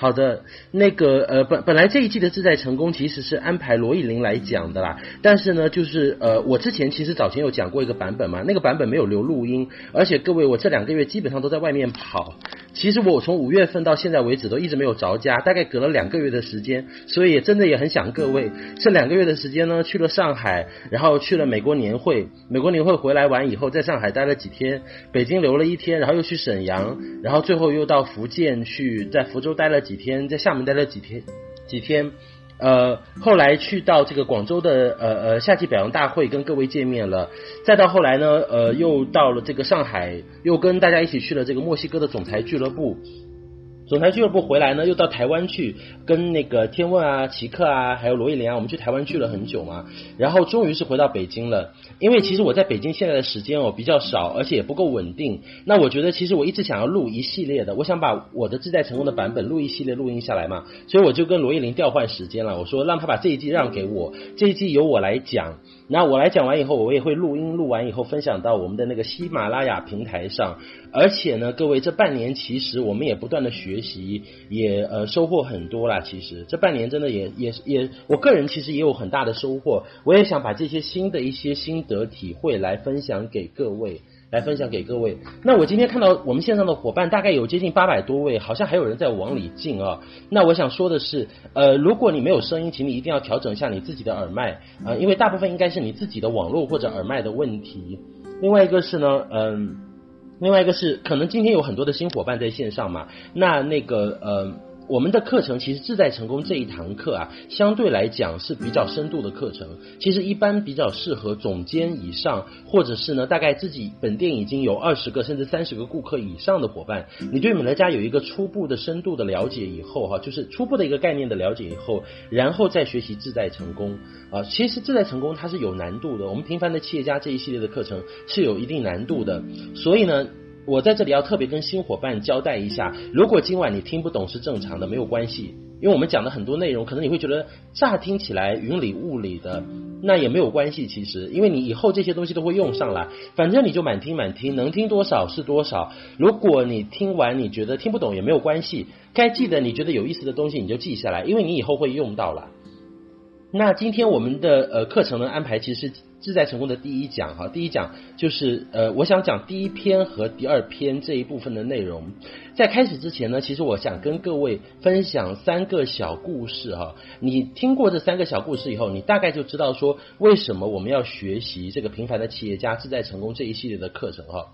好的，那个呃本本来这一季的自在成功其实是安排罗意林来讲的啦，但是呢，就是呃我之前其实早前有讲过一个版本嘛，那个版本没有留录音，而且各位我这两个月基本上都在外面跑，其实我从五月份到现在为止都一直没有着家，大概隔了两个月的时间，所以也真的也很想各位。这两个月的时间呢，去了上海，然后去了美国年会，美国年会回来完以后，在上海待了几天，北京留了一天，然后又去沈阳，然后最后又到福建去，在福州待了几天，在厦门待了几天，几天，呃，后来去到这个广州的呃呃夏季表扬大会跟各位见面了，再到后来呢，呃，又到了这个上海，又跟大家一起去了这个墨西哥的总裁俱乐部。总裁俱乐部回来呢，又到台湾去跟那个天问啊、奇克啊，还有罗艺林啊，我们去台湾去了很久嘛，然后终于是回到北京了。因为其实我在北京现在的时间哦比较少，而且也不够稳定。那我觉得其实我一直想要录一系列的，我想把我的自在成功的版本录一系列录音下来嘛，所以我就跟罗艺林调换时间了。我说让他把这一季让给我，这一季由我来讲。那我来讲完以后，我也会录音，录完以后分享到我们的那个喜马拉雅平台上。而且呢，各位这半年其实我们也不断的学习，也呃收获很多啦。其实这半年真的也也也，我个人其实也有很大的收获。我也想把这些新的一些心得体会来分享给各位。来分享给各位。那我今天看到我们线上的伙伴大概有接近八百多位，好像还有人在往里进啊。那我想说的是，呃，如果你没有声音，请你一定要调整一下你自己的耳麦啊，呃，因为大部分应该是你自己的网络或者耳麦的问题。另外一个是呢，嗯，另外一个是可能今天有很多的新伙伴在线上嘛，那那个呃。我们的课程其实自在成功这一堂课啊，相对来讲是比较深度的课程。其实一般比较适合总监以上，或者是呢大概自己本店已经有二十个甚至三十个顾客以上的伙伴，你对美乐家有一个初步的深度的了解以后哈，就是初步的一个概念的了解以后，然后再学习自在成功啊。其实自在成功它是有难度的，我们平凡的企业家这一系列的课程是有一定难度的，所以呢。我在这里要特别跟新伙伴交代一下，如果今晚你听不懂是正常的，没有关系，因为我们讲的很多内容，可能你会觉得乍听起来云里雾里的，那也没有关系，其实，因为你以后这些东西都会用上来，反正你就满听满听，能听多少是多少。如果你听完你觉得听不懂也没有关系，该记得你觉得有意思的东西你就记下来，因为你以后会用到了。那今天我们的呃课程的安排其实是自在成功的第一讲哈，第一讲就是呃我想讲第一篇和第二篇这一部分的内容。在开始之前呢，其实我想跟各位分享三个小故事哈。你听过这三个小故事以后，你大概就知道说为什么我们要学习这个平凡的企业家自在成功这一系列的课程哈。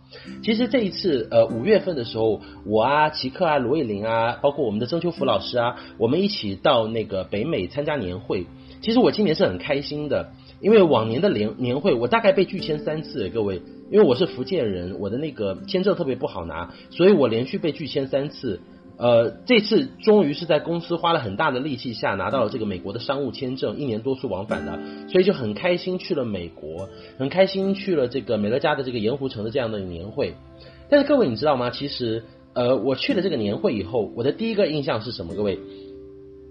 其实这一次呃五月份的时候，我啊齐克啊罗艺林啊，包括我们的曾秋福老师啊，我们一起到那个北美参加年会。其实我今年是很开心的，因为往年的年年会我大概被拒签三次，各位，因为我是福建人，我的那个签证特别不好拿，所以我连续被拒签三次。呃，这次终于是在公司花了很大的力气下拿到了这个美国的商务签证，一年多次往返的，所以就很开心去了美国，很开心去了这个美乐家的这个盐湖城的这样的年会。但是各位你知道吗？其实呃，我去了这个年会以后，我的第一个印象是什么？各位？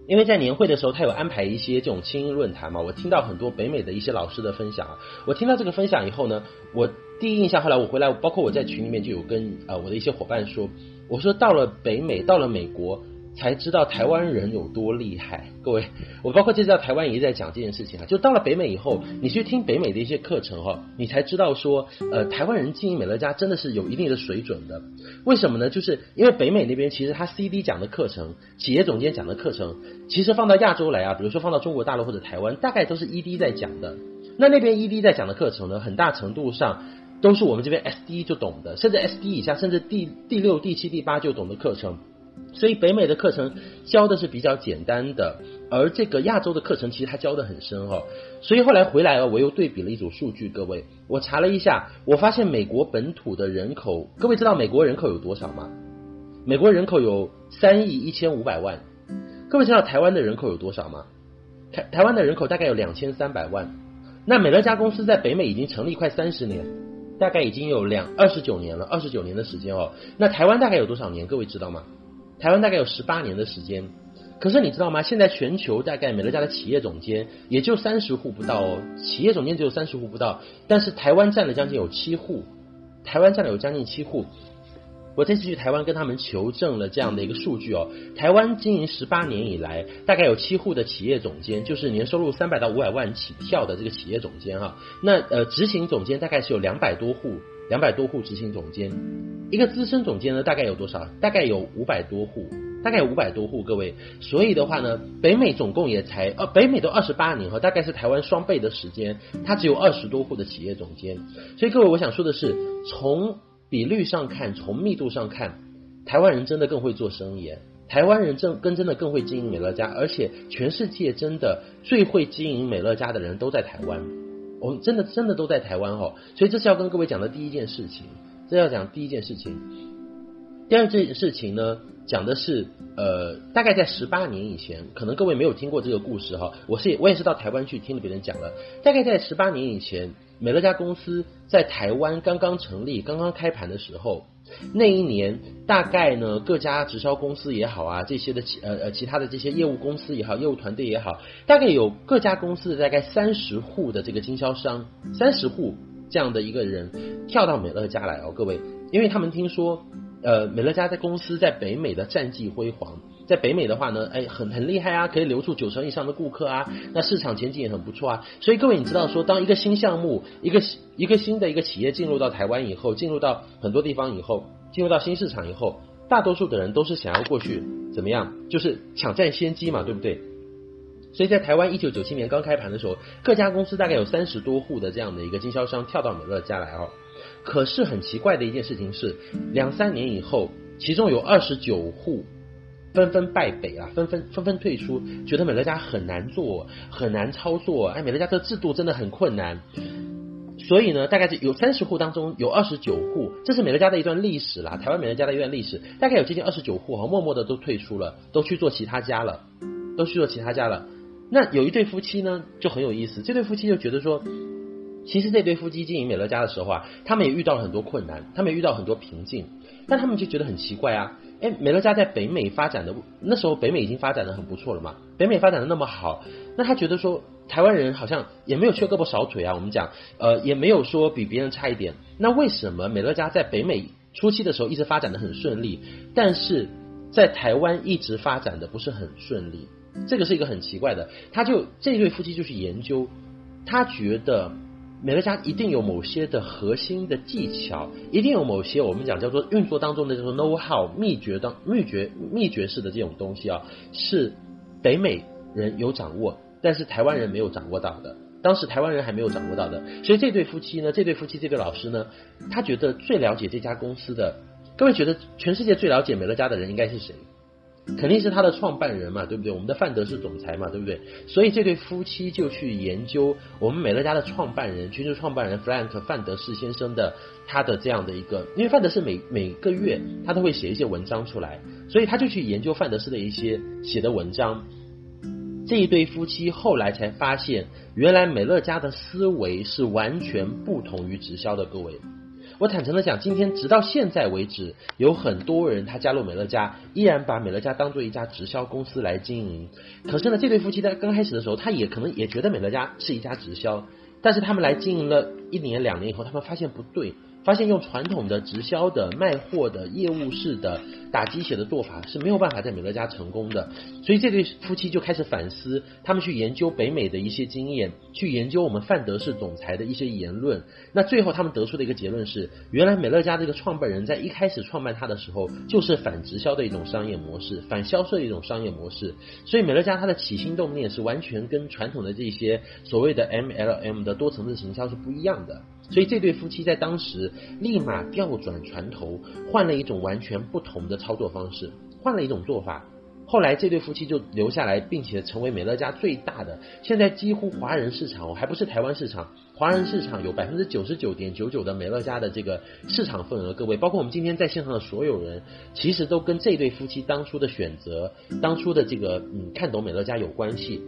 因为在年会的时候，他有安排一些这种青音论坛嘛，我听到很多北美的一些老师的分享啊。我听到这个分享以后呢，我第一印象，后来我回来，包括我在群里面就有跟呃我的一些伙伴说，我说到了北美，到了美国。才知道台湾人有多厉害，各位，我包括这次到台湾也在讲这件事情啊。就到了北美以后，你去听北美的一些课程哈，你才知道说，呃，台湾人经营美乐家真的是有一定的水准的。为什么呢？就是因为北美那边其实他 CD 讲的课程，企业总监讲的课程，其实放到亚洲来啊，比如说放到中国大陆或者台湾，大概都是 ED 在讲的。那那边 ED 在讲的课程呢，很大程度上都是我们这边 SD 就懂的，甚至 SD 以下，甚至第第六、第七、第八就懂的课程。所以北美的课程教的是比较简单的，而这个亚洲的课程其实它教的很深哦。所以后来回来了，我又对比了一组数据，各位，我查了一下，我发现美国本土的人口，各位知道美国人口有多少吗？美国人口有三亿一千五百万。各位知道台湾的人口有多少吗？台台湾的人口大概有两千三百万。那美乐家公司在北美已经成立快三十年，大概已经有两二十九年了，二十九年的时间哦。那台湾大概有多少年？各位知道吗？台湾大概有十八年的时间，可是你知道吗？现在全球大概美乐家的企业总监也就三十户不到哦，企业总监只有三十户不到，但是台湾占了将近有七户，台湾占了有将近七户。我这次去台湾跟他们求证了这样的一个数据哦，台湾经营十八年以来，大概有七户的企业总监，就是年收入三百到五百万起跳的这个企业总监哈，那呃执行总监大概是有两百多户，两百多户执行总监，一个资深总监呢大概有多少？大概有五百多户，大概有五百多户，各位，所以的话呢，北美总共也才呃北美都二十八年哈，大概是台湾双倍的时间，它只有二十多户的企业总监，所以各位我想说的是从。比率上看，从密度上看，台湾人真的更会做生意。台湾人真跟真的更会经营美乐家，而且全世界真的最会经营美乐家的人都在台湾。我们真的真的都在台湾哦，所以这是要跟各位讲的第一件事情。这要讲第一件事情。第二件事情呢，讲的是呃，大概在十八年以前，可能各位没有听过这个故事哈。我是我也是到台湾去听了别人讲了，大概在十八年以前。美乐家公司在台湾刚刚成立、刚刚开盘的时候，那一年大概呢，各家直销公司也好啊，这些的其呃呃其他的这些业务公司也好，业务团队也好，大概有各家公司的大概三十户的这个经销商，三十户这样的一个人跳到美乐家来哦，各位，因为他们听说呃美乐家在公司在北美的战绩辉煌。在北美的话呢，哎，很很厉害啊，可以留住九成以上的顾客啊，那市场前景也很不错啊。所以各位，你知道说，当一个新项目，一个一个新的一个企业进入到台湾以后，进入到很多地方以后，进入到新市场以后，大多数的人都是想要过去怎么样，就是抢占先机嘛，对不对？所以在台湾一九九七年刚开盘的时候，各家公司大概有三十多户的这样的一个经销商跳到美乐家来哦。可是很奇怪的一件事情是，两三年以后，其中有二十九户。纷纷败北啊，纷纷纷纷退出，觉得美乐家很难做，很难操作。哎，美乐家这制度真的很困难。所以呢，大概有三十户当中有二十九户，这是美乐家的一段历史啦。台湾美乐家的一段历史，大概有接近二十九户哈，默默的都退出了，都去做其他家了，都去做其他家了。那有一对夫妻呢，就很有意思。这对夫妻就觉得说，其实这对夫妻经营美乐家的时候啊，他们也遇到了很多困难，他们也遇到很多瓶颈，但他们就觉得很奇怪啊。哎，美乐家在北美发展的那时候，北美已经发展的很不错了嘛。北美发展的那么好，那他觉得说，台湾人好像也没有缺胳膊少腿啊。我们讲，呃，也没有说比别人差一点。那为什么美乐家在北美初期的时候一直发展的很顺利，但是在台湾一直发展的不是很顺利？这个是一个很奇怪的。他就这对夫妻就去研究，他觉得。美乐家一定有某些的核心的技巧，一定有某些我们讲叫做运作当中的这种 know how 秘诀当秘诀秘诀式的这种东西啊，是北美人有掌握，但是台湾人没有掌握到的。当时台湾人还没有掌握到的，所以这对夫妻呢，这对夫妻这对老师呢，他觉得最了解这家公司的，各位觉得全世界最了解美乐家的人应该是谁？肯定是他的创办人嘛，对不对？我们的范德是总裁嘛，对不对？所以这对夫妻就去研究我们美乐家的创办人，全球创办人 Frank 范德士先生的他的这样的一个，因为范德士每每个月他都会写一些文章出来，所以他就去研究范德士的一些写的文章。这一对夫妻后来才发现，原来美乐家的思维是完全不同于直销的，各位。我坦诚的讲，今天直到现在为止，有很多人他加入美乐家，依然把美乐家当做一家直销公司来经营。可是呢，这对夫妻在刚开始的时候，他也可能也觉得美乐家是一家直销，但是他们来经营了一年两年以后，他们发现不对。发现用传统的直销的卖货的业务式的打鸡血的做法是没有办法在美乐家成功的，所以这对夫妻就开始反思，他们去研究北美的一些经验，去研究我们范德士总裁的一些言论。那最后他们得出的一个结论是，原来美乐家这个创办人在一开始创办他的时候就是反直销的一种商业模式，反销售的一种商业模式。所以美乐家它的起心动念是完全跟传统的这些所谓的 MLM 的多层次行销是不一样的。所以这对夫妻在当时立马调转船头，换了一种完全不同的操作方式，换了一种做法。后来这对夫妻就留下来，并且成为美乐家最大的。现在几乎华人市场，我还不是台湾市场，华人市场有百分之九十九点九九的美乐家的这个市场份额。各位，包括我们今天在线上的所有人，其实都跟这对夫妻当初的选择、当初的这个嗯看懂美乐家有关系。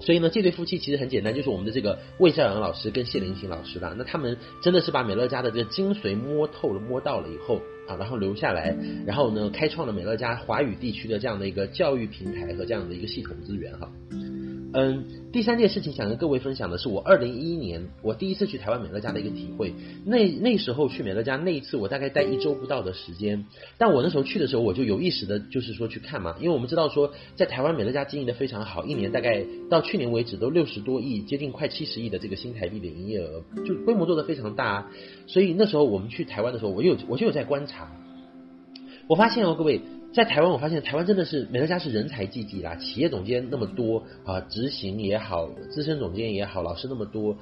所以呢，这对夫妻其实很简单，就是我们的这个魏孝阳老师跟谢林行老师啦。那他们真的是把美乐家的这个精髓摸透了、摸到了以后啊，然后留下来，然后呢，开创了美乐家华语地区的这样的一个教育平台和这样的一个系统资源哈。嗯，第三件事情想跟各位分享的是，我二零一一年我第一次去台湾美乐家的一个体会。那那时候去美乐家那一次，我大概待一周不到的时间。但我那时候去的时候，我就有意识的，就是说去看嘛，因为我们知道说，在台湾美乐家经营的非常好，一年大概到去年为止都六十多亿，接近快七十亿的这个新台币的营业额，就规模做得非常大。所以那时候我们去台湾的时候，我有我就有在观察，我发现哦，各位。在台湾，我发现台湾真的是美乐家是人才济济啦，企业总监那么多啊，执行也好，资深总监也好，老师那么多。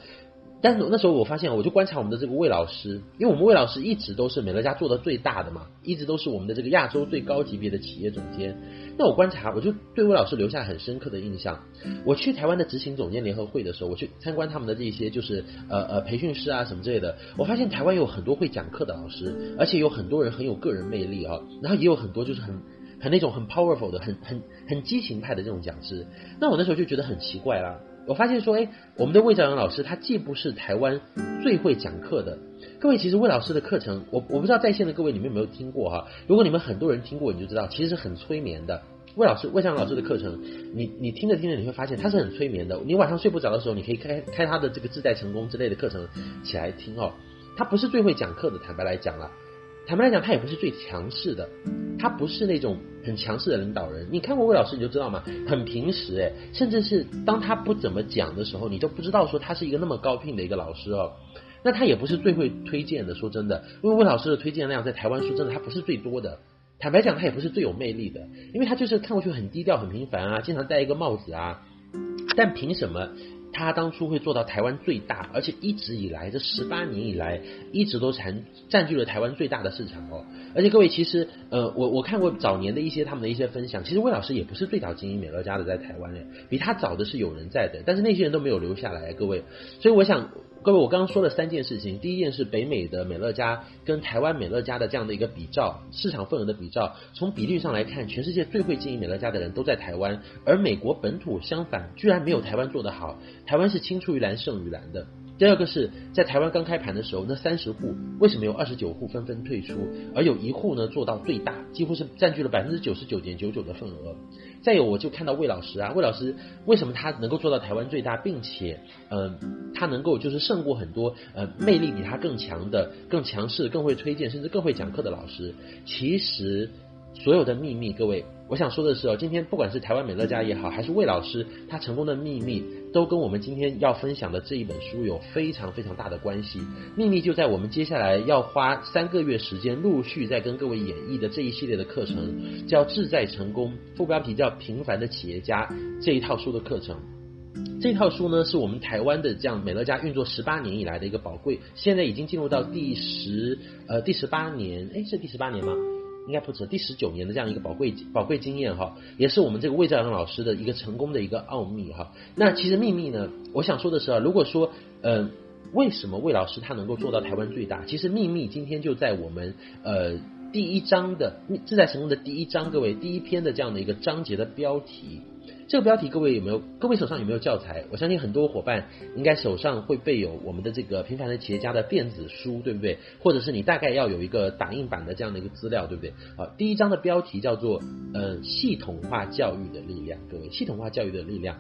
但是那时候我发现，我就观察我们的这个魏老师，因为我们魏老师一直都是美乐家做的最大的嘛，一直都是我们的这个亚洲最高级别的企业总监。那我观察，我就对魏老师留下很深刻的印象。我去台湾的执行总监联合会的时候，我去参观他们的这些就是呃呃培训师啊什么之类的，我发现台湾有很多会讲课的老师，而且有很多人很有个人魅力啊，然后也有很多就是很很那种很 powerful 的、很很很激情派的这种讲师。那我那时候就觉得很奇怪啦。我发现说，哎，我们的魏兆阳老师他既不是台湾最会讲课的，各位其实魏老师的课程，我我不知道在线的各位你们有没有听过哈？如果你们很多人听过，你就知道其实是很催眠的。魏老师魏兆阳老师的课程，你你听着听着你会发现他是很催眠的。你晚上睡不着的时候，你可以开开他的这个自在成功之类的课程起来听哦。他不是最会讲课的，坦白来讲了。坦白来讲，他也不是最强势的，他不是那种很强势的领导人。你看过魏老师，你就知道嘛，很平时诶，甚至是当他不怎么讲的时候，你都不知道说他是一个那么高聘的一个老师哦。那他也不是最会推荐的，说真的，因为魏老师的推荐量在台湾说真的，他不是最多的。坦白讲，他也不是最有魅力的，因为他就是看过去很低调、很平凡啊，经常戴一个帽子啊。但凭什么？他当初会做到台湾最大，而且一直以来这十八年以来，一直都占占据了台湾最大的市场哦。而且各位，其实呃，我我看过早年的一些他们的一些分享，其实魏老师也不是最早经营美乐家的，在台湾诶，比他早的是有人在的，但是那些人都没有留下来，各位。所以我想。各位，我刚刚说了三件事情。第一件是北美的美乐家跟台湾美乐家的这样的一个比照，市场份额的比照。从比率上来看，全世界最会经营美乐家的人都在台湾，而美国本土相反，居然没有台湾做得好。台湾是青出于蓝胜于蓝的。第二个是在台湾刚开盘的时候，那三十户为什么有二十九户纷纷退出，而有一户呢做到最大，几乎是占据了百分之九十九点九九的份额。再有，我就看到魏老师啊，魏老师为什么他能够做到台湾最大，并且嗯、呃，他能够就是胜过很多呃魅力比他更强的、更强势、更会推荐，甚至更会讲课的老师。其实所有的秘密，各位。我想说的是哦，今天不管是台湾美乐家也好，还是魏老师他成功的秘密，都跟我们今天要分享的这一本书有非常非常大的关系。秘密就在我们接下来要花三个月时间，陆续在跟各位演绎的这一系列的课程，叫《志在成功》，副标题叫《平凡的企业家》这一套书的课程。这套书呢，是我们台湾的这样美乐家运作十八年以来的一个宝贵，现在已经进入到第十呃第十八年，诶，是第十八年吗？应该不止第十九年的这样一个宝贵宝贵经验哈，也是我们这个魏兆阳老师的一个成功的一个奥秘哈。那其实秘密呢，我想说的是啊，如果说呃，为什么魏老师他能够做到台湾最大？其实秘密今天就在我们呃第一章的自在成功的第一章，各位第一篇的这样的一个章节的标题。这个标题，各位有没有？各位手上有没有教材？我相信很多伙伴应该手上会备有我们的这个平凡的企业家的电子书，对不对？或者是你大概要有一个打印版的这样的一个资料，对不对？好，第一章的标题叫做“呃，系统化教育的力量”。各位，系统化教育的力量，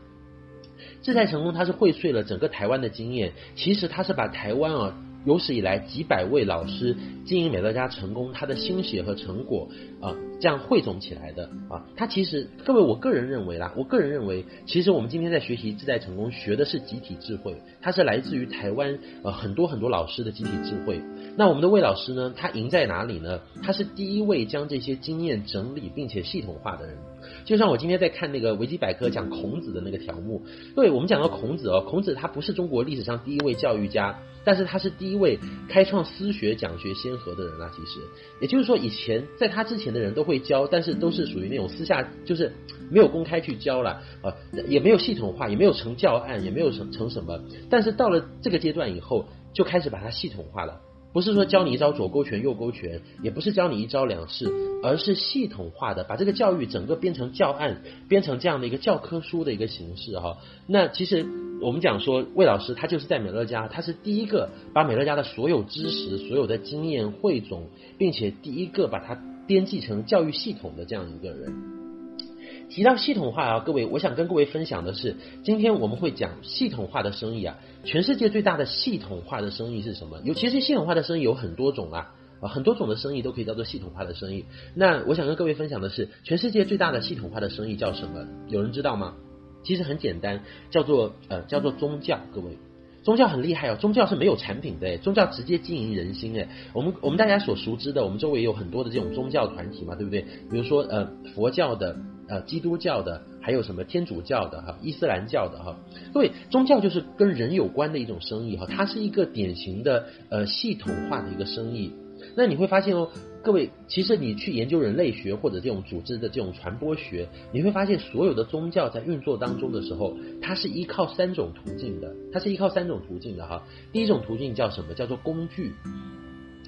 自在成功，它是荟萃了整个台湾的经验。其实它是把台湾啊。有史以来几百位老师经营美乐家成功，他的心血和成果啊，这样汇总起来的啊，他其实各位，我个人认为啦，我个人认为，其实我们今天在学习自在成功，学的是集体智慧，它是来自于台湾呃很多很多老师的集体智慧。那我们的魏老师呢，他赢在哪里呢？他是第一位将这些经验整理并且系统化的人。就像我今天在看那个维基百科讲孔子的那个条目，对，我们讲到孔子哦，孔子他不是中国历史上第一位教育家，但是他是第一位开创私学讲学先河的人啊。其实，也就是说，以前在他之前的人都会教，但是都是属于那种私下，就是没有公开去教了啊，也没有系统化，也没有成教案，也没有成成什么。但是到了这个阶段以后，就开始把它系统化了。不是说教你一招左勾拳右勾拳，也不是教你一招两式，而是系统化的把这个教育整个编成教案，编成这样的一个教科书的一个形式哈。那其实我们讲说，魏老师他就是在美乐家，他是第一个把美乐家的所有知识、所有的经验汇总，并且第一个把它编辑成教育系统的这样一个人。提到系统化啊，各位，我想跟各位分享的是，今天我们会讲系统化的生意啊。全世界最大的系统化的生意是什么？有，其实系统化的生意有很多种啊，啊，很多种的生意都可以叫做系统化的生意。那我想跟各位分享的是，全世界最大的系统化的生意叫什么？有人知道吗？其实很简单，叫做呃，叫做宗教。各位。宗教很厉害哦，宗教是没有产品的，宗教直接经营人心诶。我们我们大家所熟知的，我们周围有很多的这种宗教团体嘛，对不对？比如说呃佛教的、呃基督教的，还有什么天主教的哈、伊斯兰教的哈。各位，宗教就是跟人有关的一种生意哈，它是一个典型的呃系统化的一个生意。那你会发现哦。各位，其实你去研究人类学或者这种组织的这种传播学，你会发现所有的宗教在运作当中的时候，它是依靠三种途径的，它是依靠三种途径的哈。第一种途径叫什么？叫做工具。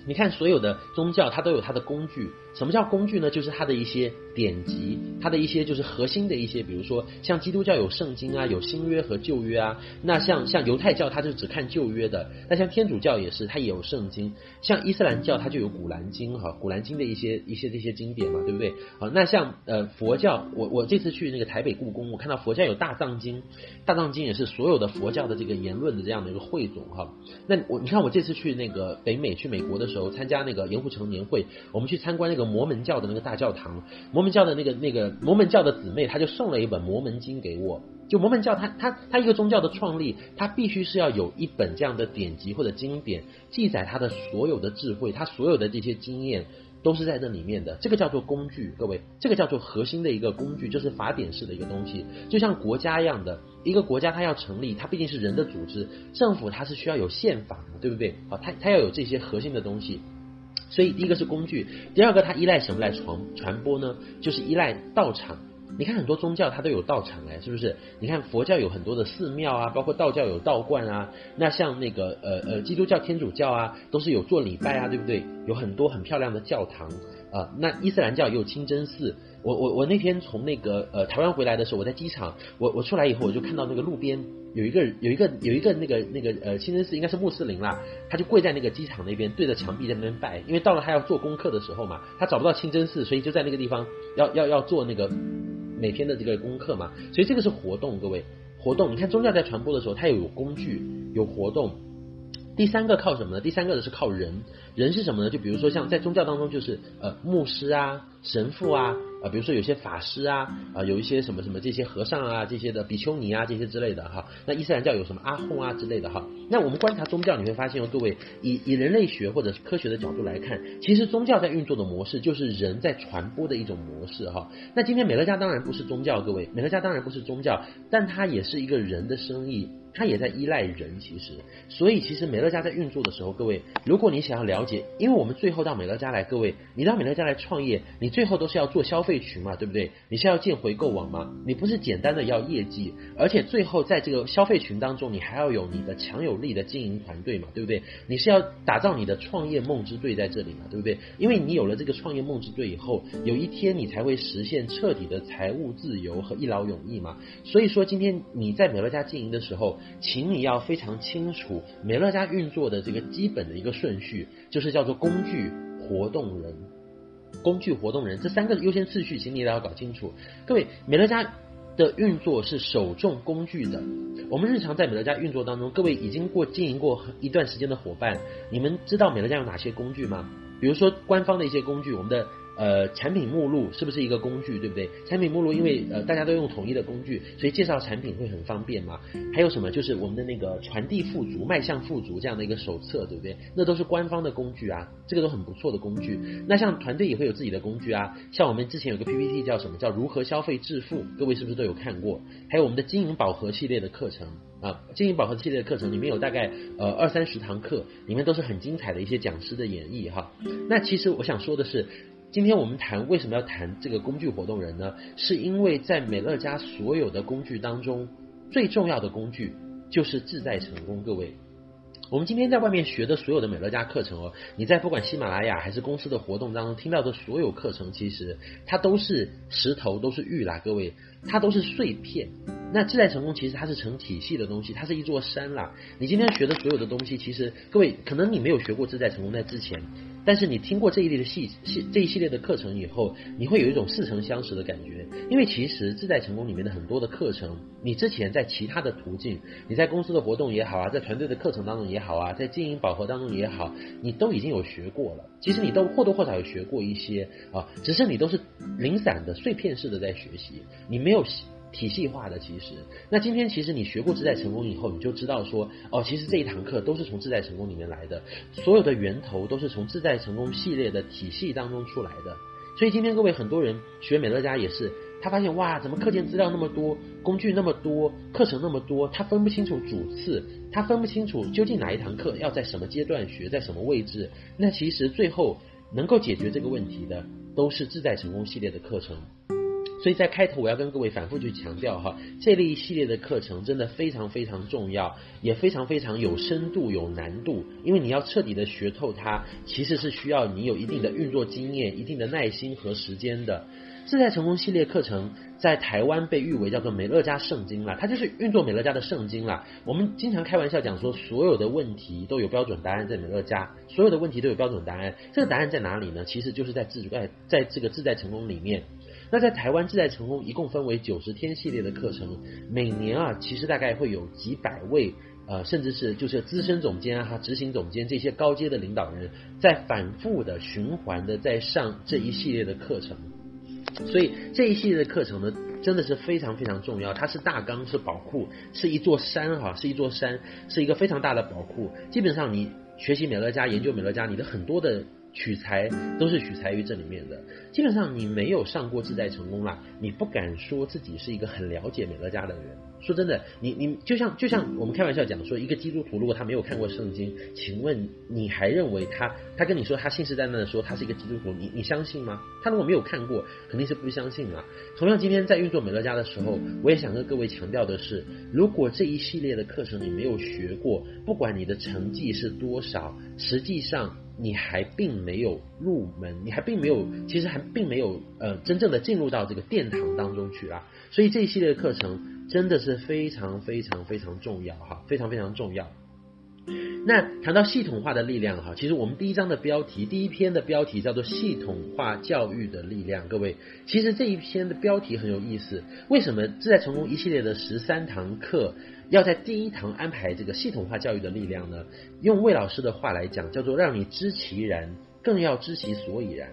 你看，所有的宗教它都有它的工具。什么叫工具呢？就是它的一些典籍，它的一些就是核心的一些，比如说像基督教有圣经啊，有新约和旧约啊。那像像犹太教，它就只看旧约的。那像天主教也是，它也有圣经。像伊斯兰教，它就有古兰经哈，古兰经的一些一些这些经典嘛，对不对？好，那像呃佛教，我我这次去那个台北故宫，我看到佛教有大藏经，大藏经也是所有的佛教的这个言论的这样的一个汇总哈。那我你看我这次去那个北美去美国的时候，参加那个盐湖城年会，我们去参观那个摩门教的那个大教堂，摩门教的那个那个摩门教的姊妹，她就送了一本摩门经给我。就摩门教，它它它一个宗教的创立，它必须是要有一本这样的典籍或者经典，记载它的所有的智慧，它所有的这些经验都是在这里面的。这个叫做工具，各位，这个叫做核心的一个工具，就是法典式的一个东西，就像国家一样的一个国家，它要成立，它毕竟是人的组织，政府它是需要有宪法，对不对？好，它它要有这些核心的东西。所以第一个是工具，第二个它依赖什么来传传播呢？就是依赖道场。你看很多宗教它都有道场哎，是不是？你看佛教有很多的寺庙啊，包括道教有道观啊。那像那个呃呃基督教、天主教啊，都是有做礼拜啊，对不对？有很多很漂亮的教堂啊。那伊斯兰教也有清真寺。我我我那天从那个呃台湾回来的时候，我在机场，我我出来以后我就看到那个路边。有一个有一个有一个那个那个呃清真寺应该是穆斯林啦，他就跪在那个机场那边对着墙壁在那边拜，因为到了他要做功课的时候嘛，他找不到清真寺，所以就在那个地方要要要做那个每天的这个功课嘛，所以这个是活动，各位活动，你看宗教在传播的时候，它有工具有活动。第三个靠什么呢？第三个的是靠人，人是什么呢？就比如说像在宗教当中，就是呃牧师啊、神父啊。啊，比如说有些法师啊，啊，有一些什么什么这些和尚啊，这些的比丘尼啊，这些之类的哈。那伊斯兰教有什么阿訇啊之类的哈。那我们观察宗教，你会发现哦，各位以以人类学或者是科学的角度来看，其实宗教在运作的模式就是人在传播的一种模式哈。那今天美乐家当然不是宗教，各位，美乐家当然不是宗教，但它也是一个人的生意。它也在依赖人，其实，所以其实美乐家在运作的时候，各位，如果你想要了解，因为我们最后到美乐家来，各位，你到美乐家来创业，你最后都是要做消费群嘛，对不对？你是要建回购网嘛，你不是简单的要业绩，而且最后在这个消费群当中，你还要有你的强有力的经营团队嘛，对不对？你是要打造你的创业梦之队在这里嘛，对不对？因为你有了这个创业梦之队以后，有一天你才会实现彻底的财务自由和一劳永逸嘛。所以说，今天你在美乐家经营的时候，请你要非常清楚美乐家运作的这个基本的一个顺序，就是叫做工具、活动、人。工具、活动、人这三个优先次序，请你都要搞清楚。各位，美乐家的运作是首重工具的。我们日常在美乐家运作当中，各位已经过经营过一段时间的伙伴，你们知道美乐家有哪些工具吗？比如说官方的一些工具，我们的。呃，产品目录是不是一个工具，对不对？产品目录因为呃大家都用统一的工具，所以介绍产品会很方便嘛。还有什么？就是我们的那个传递富足、迈向富足这样的一个手册，对不对？那都是官方的工具啊，这个都很不错的工具。那像团队也会有自己的工具啊，像我们之前有个 PPT 叫什么？叫如何消费致富？各位是不是都有看过？还有我们的经营饱和系列的课程啊，经营饱和系列的课程里面有大概呃二三十堂课，里面都是很精彩的一些讲师的演绎哈。那其实我想说的是。今天我们谈为什么要谈这个工具活动人呢？是因为在美乐家所有的工具当中，最重要的工具就是自在成功。各位，我们今天在外面学的所有的美乐家课程哦，你在不管喜马拉雅还是公司的活动当中听到的所有课程，其实它都是石头，都是玉啦。各位，它都是碎片。那自在成功其实它是成体系的东西，它是一座山啦。你今天学的所有的东西，其实各位可能你没有学过自在成功在之前，但是你听过这一类的系系这一系列的课程以后，你会有一种似曾相识的感觉。因为其实自在成功里面的很多的课程，你之前在其他的途径，你在公司的活动也好啊，在团队的课程当中也好啊，在经营饱和当中也好，你都已经有学过了。其实你都或多或少有学过一些啊，只是你都是零散的碎片式的在学习，你没有。体系化的，其实，那今天其实你学过自在成功以后，你就知道说，哦，其实这一堂课都是从自在成功里面来的，所有的源头都是从自在成功系列的体系当中出来的。所以今天各位很多人学美乐家也是，他发现哇，怎么课件资料那么多，工具那么多，课程那么多，他分不清楚主次，他分不清楚究竟哪一堂课要在什么阶段学，在什么位置。那其实最后能够解决这个问题的，都是自在成功系列的课程。所以在开头我要跟各位反复去强调哈，这类一系列的课程真的非常非常重要，也非常非常有深度有难度，因为你要彻底的学透它，其实是需要你有一定的运作经验、一定的耐心和时间的。自在成功系列课程在台湾被誉为叫做美乐家圣经啦，它就是运作美乐家的圣经啦。我们经常开玩笑讲说，所有的问题都有标准答案在美乐家，所有的问题都有标准答案。这个答案在哪里呢？其实就是在自在在这个自在成功里面。那在台湾自在成功一共分为九十天系列的课程，每年啊，其实大概会有几百位呃，甚至是就是资深总监啊、执行总监这些高阶的领导人，在反复的循环的在上这一系列的课程，所以这一系列的课程呢，真的是非常非常重要。它是大纲，是宝库，是一座山哈，是一座山，是一个非常大的宝库。基本上你学习美乐家，研究美乐家，你的很多的。取材都是取材于这里面的。基本上你没有上过自在成功啦，你不敢说自己是一个很了解美乐家的人。说真的，你你就像就像我们开玩笑讲说，一个基督徒如果他没有看过圣经，请问你还认为他他跟你说他信誓旦旦的说他是一个基督徒，你你相信吗？他如果没有看过，肯定是不相信嘛。同样，今天在运作美乐家的时候，我也想跟各位强调的是，如果这一系列的课程你没有学过，不管你的成绩是多少，实际上。你还并没有入门，你还并没有，其实还并没有呃真正的进入到这个殿堂当中去啊，所以这一系列的课程真的是非常非常非常重要哈，非常非常重要。那谈到系统化的力量哈，其实我们第一章的标题，第一篇的标题叫做系统化教育的力量。各位，其实这一篇的标题很有意思，为什么自在成功一系列的十三堂课？要在第一堂安排这个系统化教育的力量呢？用魏老师的话来讲，叫做让你知其然，更要知其所以然。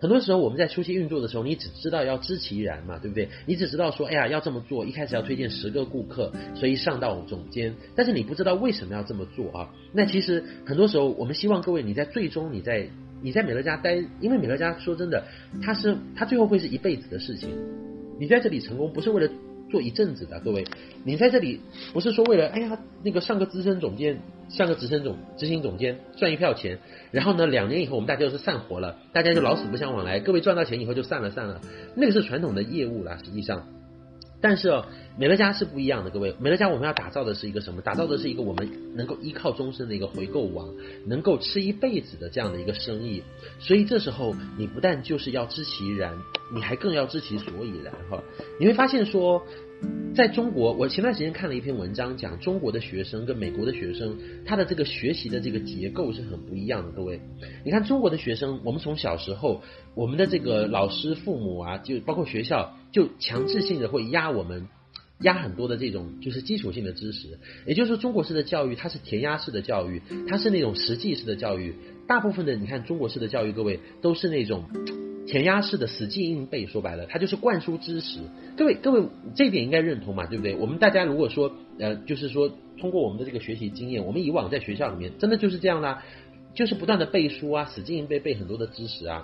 很多时候我们在初期运作的时候，你只知道要知其然嘛，对不对？你只知道说，哎呀，要这么做，一开始要推荐十个顾客，所以上到总监，但是你不知道为什么要这么做啊？那其实很多时候，我们希望各位你在最终你在你在美乐家待，因为美乐家说真的，它是它最后会是一辈子的事情，你在这里成功不是为了。做一阵子的各位，你在这里不是说为了哎呀那个上个资深总监，上个资深总执行总监赚一票钱，然后呢两年以后我们大家就是散伙了，大家就老死不相往来，各位赚到钱以后就散了散了，那个是传统的业务啦，实际上。但是哦，美乐家是不一样的，各位，美乐家我们要打造的是一个什么？打造的是一个我们能够依靠终身的一个回购网，能够吃一辈子的这样的一个生意。所以这时候你不但就是要知其然，你还更要知其所以然哈。你会发现说。在中国，我前段时间看了一篇文章，讲中国的学生跟美国的学生，他的这个学习的这个结构是很不一样的。各位，你看中国的学生，我们从小时候，我们的这个老师、父母啊，就包括学校，就强制性的会压我们，压很多的这种就是基础性的知识。也就是说，中国式的教育，它是填鸭式的教育，它是那种实际式的教育。大部分的你看中国式的教育，各位都是那种。填鸭式的死记硬背，说白了，它就是灌输知识。各位，各位，这一点应该认同嘛，对不对？我们大家如果说，呃，就是说，通过我们的这个学习经验，我们以往在学校里面真的就是这样啦，就是不断的背书啊，死记硬背背很多的知识啊。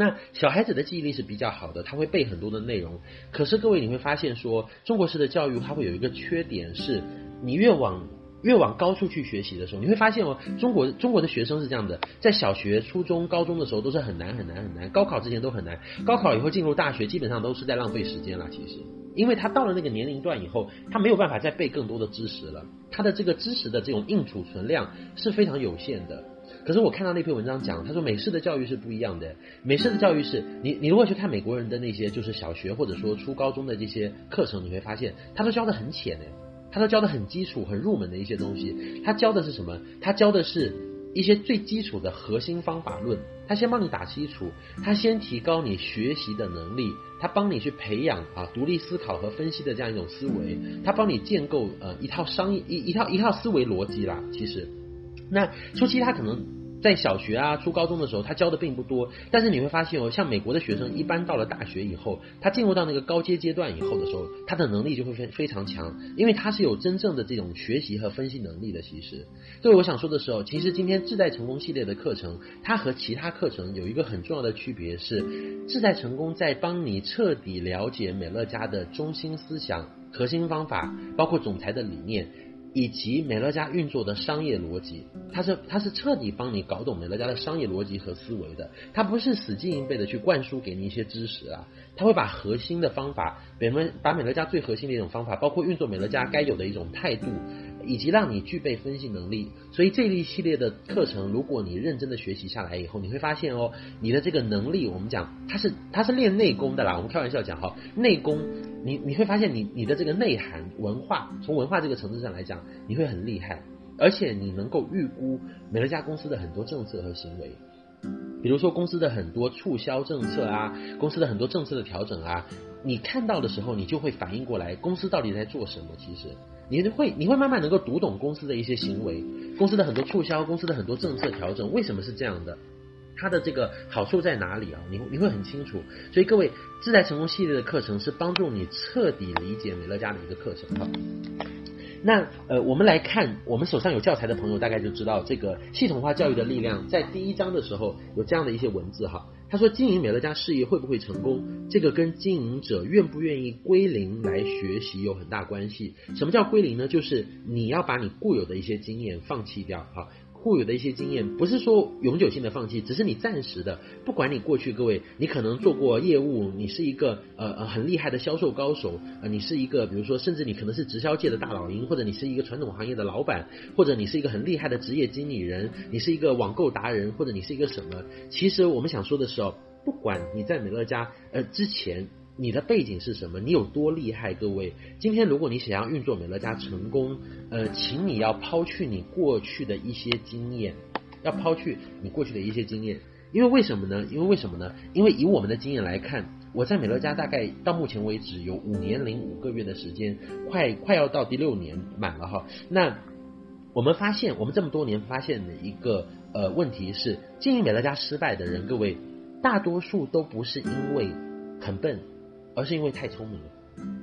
那小孩子的记忆力是比较好的，他会背很多的内容。可是各位，你会发现说，中国式的教育它会有一个缺点，是你越往。越往高处去学习的时候，你会发现哦，中国中国的学生是这样的，在小学、初中、高中的时候都是很难很难很难，高考之前都很难，高考以后进入大学基本上都是在浪费时间了。其实，因为他到了那个年龄段以后，他没有办法再背更多的知识了，他的这个知识的这种硬储存量是非常有限的。可是我看到那篇文章讲，他说美式的教育是不一样的。美式的教育是你你如果去看美国人的那些就是小学或者说初高中的这些课程，你会发现他都教的很浅诶，他都教的很基础、很入门的一些东西。他教的是什么？他教的是一些最基础的核心方法论。他先帮你打基础，他先提高你学习的能力，他帮你去培养啊独立思考和分析的这样一种思维，他帮你建构呃一套商业一一套一套思维逻辑啦。其实，那初期他可能。在小学啊、初高中的时候，他教的并不多，但是你会发现哦，像美国的学生，一般到了大学以后，他进入到那个高阶阶段以后的时候，他的能力就会非非常强，因为他是有真正的这种学习和分析能力的。其实，所以我想说的时候，其实今天志在成功系列的课程，它和其他课程有一个很重要的区别是，志在成功在帮你彻底了解美乐家的中心思想、核心方法，包括总裁的理念。以及美乐家运作的商业逻辑，它是它是彻底帮你搞懂美乐家的商业逻辑和思维的，它不是死记硬背的去灌输给你一些知识啊，它会把核心的方法，美乐把美乐家最核心的一种方法，包括运作美乐家该有的一种态度。以及让你具备分析能力，所以这一系列的课程，如果你认真的学习下来以后，你会发现哦，你的这个能力，我们讲它是它是练内功的啦。我们开玩笑讲哈，内功，你你会发现你你的这个内涵文化，从文化这个层次上来讲，你会很厉害，而且你能够预估美乐家公司的很多政策和行为，比如说公司的很多促销政策啊，公司的很多政策的调整啊，你看到的时候，你就会反应过来，公司到底在做什么，其实。你会你会慢慢能够读懂公司的一些行为，公司的很多促销，公司的很多政策调整，为什么是这样的？它的这个好处在哪里啊？你你会很清楚。所以各位，自在成功系列的课程是帮助你彻底理解美乐家的一个课程哈。那呃，我们来看，我们手上有教材的朋友大概就知道，这个系统化教育的力量，在第一章的时候有这样的一些文字哈。他说：“经营美乐家事业会不会成功？这个跟经营者愿不愿意归零来学习有很大关系。什么叫归零呢？就是你要把你固有的一些经验放弃掉啊。”固有的一些经验，不是说永久性的放弃，只是你暂时的。不管你过去各位，你可能做过业务，你是一个呃呃很厉害的销售高手，呃，你是一个比如说，甚至你可能是直销界的大老鹰，或者你是一个传统行业的老板，或者你是一个很厉害的职业经理人，你是一个网购达人，或者你是一个什么？其实我们想说的是哦，不管你在美乐家呃之前。你的背景是什么？你有多厉害？各位，今天如果你想要运作美乐家成功，呃，请你要抛去你过去的一些经验，要抛去你过去的一些经验，因为为什么呢？因为为什么呢？因为以我们的经验来看，我在美乐家大概到目前为止有五年零五个月的时间，快快要到第六年满了哈。那我们发现，我们这么多年发现的一个呃问题是，经营美乐家失败的人，各位大多数都不是因为很笨。而是因为太聪明了，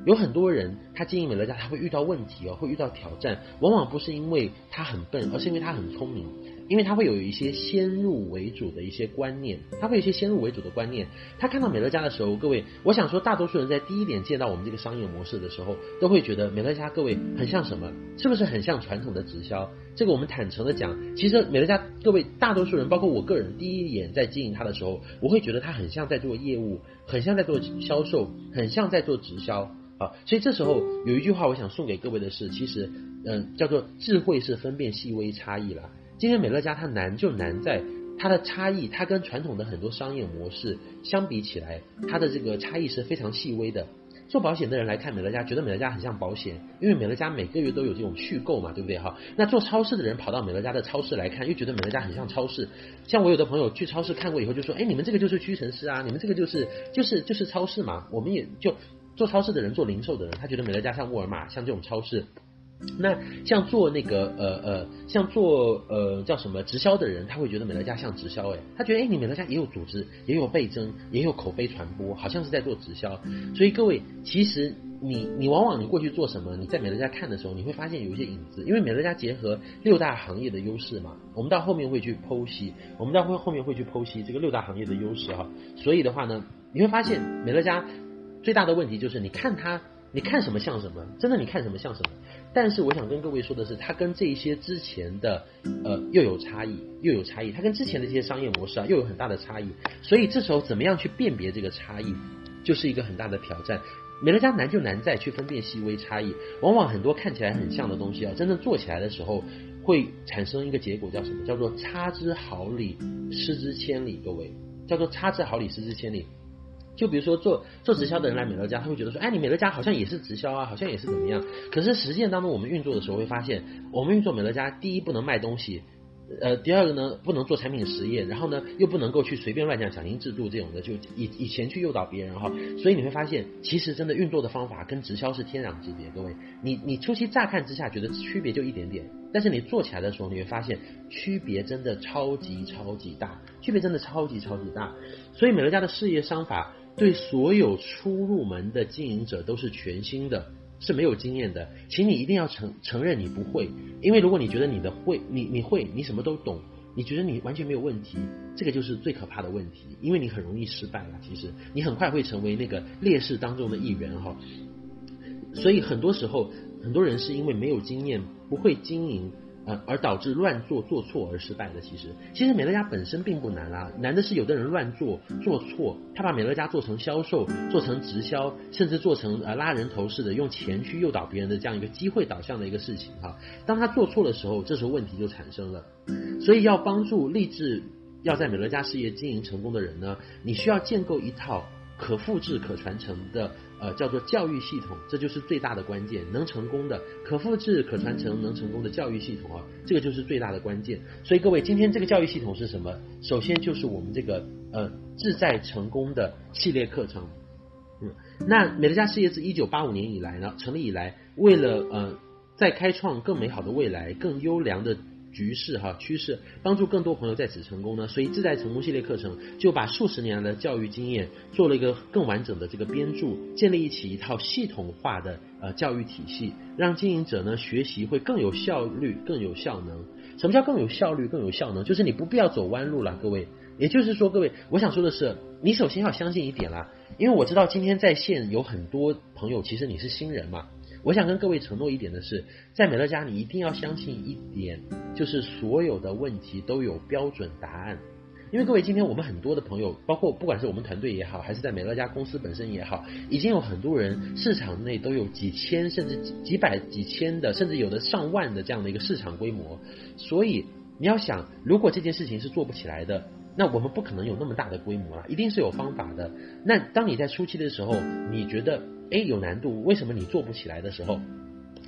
有很多人他经营美乐家，他会遇到问题哦，会遇到挑战，往往不是因为他很笨，而是因为他很聪明，因为他会有一些先入为主的一些观念，他会有一些先入为主的观念。他看到美乐家的时候，各位，我想说，大多数人在第一点见到我们这个商业模式的时候，都会觉得美乐家各位很像什么？是不是很像传统的直销？这个我们坦诚的讲，其实美乐家各位大多数人，包括我个人，第一眼在经营它的时候，我会觉得它很像在做业务，很像在做销售，很像在做直销啊。所以这时候有一句话，我想送给各位的是，其实嗯，叫做智慧是分辨细微差异啦。今天美乐家它难就难在它的差异，它跟传统的很多商业模式相比起来，它的这个差异是非常细微的。做保险的人来看美乐家，觉得美乐家很像保险，因为美乐家每个月都有这种续购嘛，对不对哈？那做超市的人跑到美乐家的超市来看，又觉得美乐家很像超市。像我有的朋友去超市看过以后，就说：“哎，你们这个就是屈臣氏啊，你们这个就是就是就是超市嘛。”我们也就做超市的人，做零售的人，他觉得美乐家像沃尔玛，像这种超市。那像做那个呃呃，像做呃叫什么直销的人，他会觉得美乐家像直销哎，他觉得哎，你美乐家也有组织，也有倍增，也有口碑传播，好像是在做直销。所以各位，其实你你往往你过去做什么，你在美乐家看的时候，你会发现有一些影子，因为美乐家结合六大行业的优势嘛。我们到后面会去剖析，我们到后后面会去剖析这个六大行业的优势哈。所以的话呢，你会发现美乐家最大的问题就是，你看它，你看什么像什么，真的你看什么像什么。但是我想跟各位说的是，它跟这些之前的呃又有差异，又有差异。它跟之前的这些商业模式啊又有很大的差异。所以这时候怎么样去辨别这个差异，就是一个很大的挑战。美乐家难就难在去分辨细微差异。往往很多看起来很像的东西啊，真正做起来的时候会产生一个结果，叫什么？叫做差之毫厘，失之千里。各位，叫做差之毫厘，失之千里。就比如说做做直销的人来美乐家，他会觉得说，哎，你美乐家好像也是直销啊，好像也是怎么样。可是实践当中，我们运作的时候会发现，我们运作美乐家，第一不能卖东西。呃，第二个呢，不能做产品实验，然后呢，又不能够去随便乱讲奖金制度这种的，就以以前去诱导别人哈，所以你会发现，其实真的运作的方法跟直销是天壤之别。各位，你你初期乍看之下觉得区别就一点点，但是你做起来的时候，你会发现区别真的超级超级大，区别真的超级超级大。所以美乐家的事业商法对所有初入门的经营者都是全新的。是没有经验的，请你一定要承承认你不会，因为如果你觉得你的会，你你会，你什么都懂，你觉得你完全没有问题，这个就是最可怕的问题，因为你很容易失败了。其实你很快会成为那个劣势当中的一员哈。所以很多时候，很多人是因为没有经验，不会经营。呃，而导致乱做做错而失败的，其实其实美乐家本身并不难啦，难的是有的人乱做做错，他把美乐家做成销售，做成直销，甚至做成呃拉人头似的，用钱去诱导别人的这样一个机会导向的一个事情哈。当他做错的时候，这时候问题就产生了。所以要帮助立志要在美乐家事业经营成功的人呢，你需要建构一套可复制、可传承的。呃，叫做教育系统，这就是最大的关键。能成功的、可复制、可传承、能成功的教育系统啊，这个就是最大的关键。所以各位，今天这个教育系统是什么？首先就是我们这个呃志在成功的系列课程。嗯，那美乐家事业自一九八五年以来呢，成立以来，为了呃再开创更美好的未来、更优良的。局势哈趋势，帮助更多朋友在此成功呢，所以志在成功系列课程就把数十年来的教育经验做了一个更完整的这个编著，建立起一套系统化的呃教育体系，让经营者呢学习会更有效率、更有效能。什么叫更有效率、更有效能？就是你不必要走弯路了，各位。也就是说，各位，我想说的是，你首先要相信一点啦，因为我知道今天在线有很多朋友，其实你是新人嘛。我想跟各位承诺一点的是，在美乐家你一定要相信一点，就是所有的问题都有标准答案。因为各位，今天我们很多的朋友，包括不管是我们团队也好，还是在美乐家公司本身也好，已经有很多人市场内都有几千甚至几几百几千的，甚至有的上万的这样的一个市场规模。所以你要想，如果这件事情是做不起来的，那我们不可能有那么大的规模啊，一定是有方法的。那当你在初期的时候，你觉得？哎，有难度，为什么你做不起来的时候，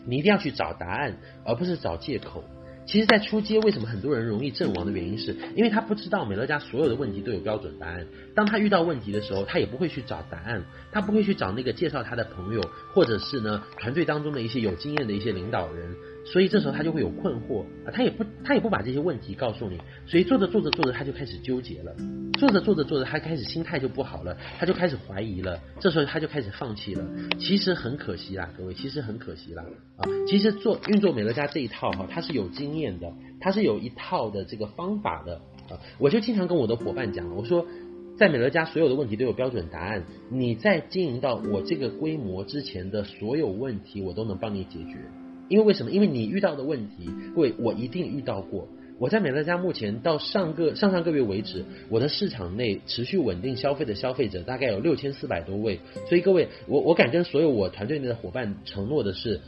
你一定要去找答案，而不是找借口。其实，在初阶，为什么很多人容易阵亡的原因是，因为他不知道美乐家所有的问题都有标准答案。当他遇到问题的时候，他也不会去找答案，他不会去找那个介绍他的朋友，或者是呢团队当中的一些有经验的一些领导人。所以这时候他就会有困惑啊，他也不他也不把这些问题告诉你，所以做着做着做着他就开始纠结了，做着做着做着他开始心态就不好了，他就开始怀疑了，这时候他就开始放弃了。其实很可惜啦，各位，其实很可惜啦啊！其实做运作美乐家这一套哈，它是有经验的，它是有一套的这个方法的啊。我就经常跟我的伙伴讲，我说在美乐家所有的问题都有标准答案，你在经营到我这个规模之前的所有问题，我都能帮你解决。因为为什么？因为你遇到的问题，各位，我一定遇到过。我在美乐家目前到上个上上个月为止，我的市场内持续稳定消费的消费者大概有六千四百多位。所以各位，我我敢跟所有我团队内的伙伴承诺的是，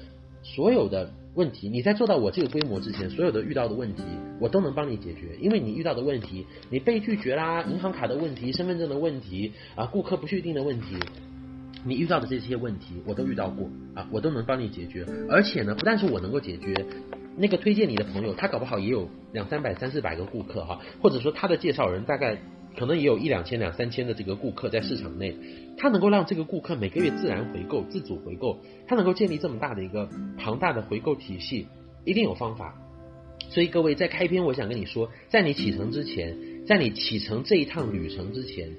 所有的问题，你在做到我这个规模之前，所有的遇到的问题，我都能帮你解决。因为你遇到的问题，你被拒绝啦，银行卡的问题，身份证的问题，啊，顾客不续订的问题。你遇到的这些问题，我都遇到过啊，我都能帮你解决。而且呢，不但是我能够解决，那个推荐你的朋友，他搞不好也有两三百、三四百个顾客哈，或者说他的介绍人大概可能也有一两千、两三千的这个顾客在市场内，他能够让这个顾客每个月自然回购、自主回购，他能够建立这么大的一个庞大的回购体系，一定有方法。所以各位在开篇，我想跟你说，在你启程之前，在你启程这一趟旅程之前。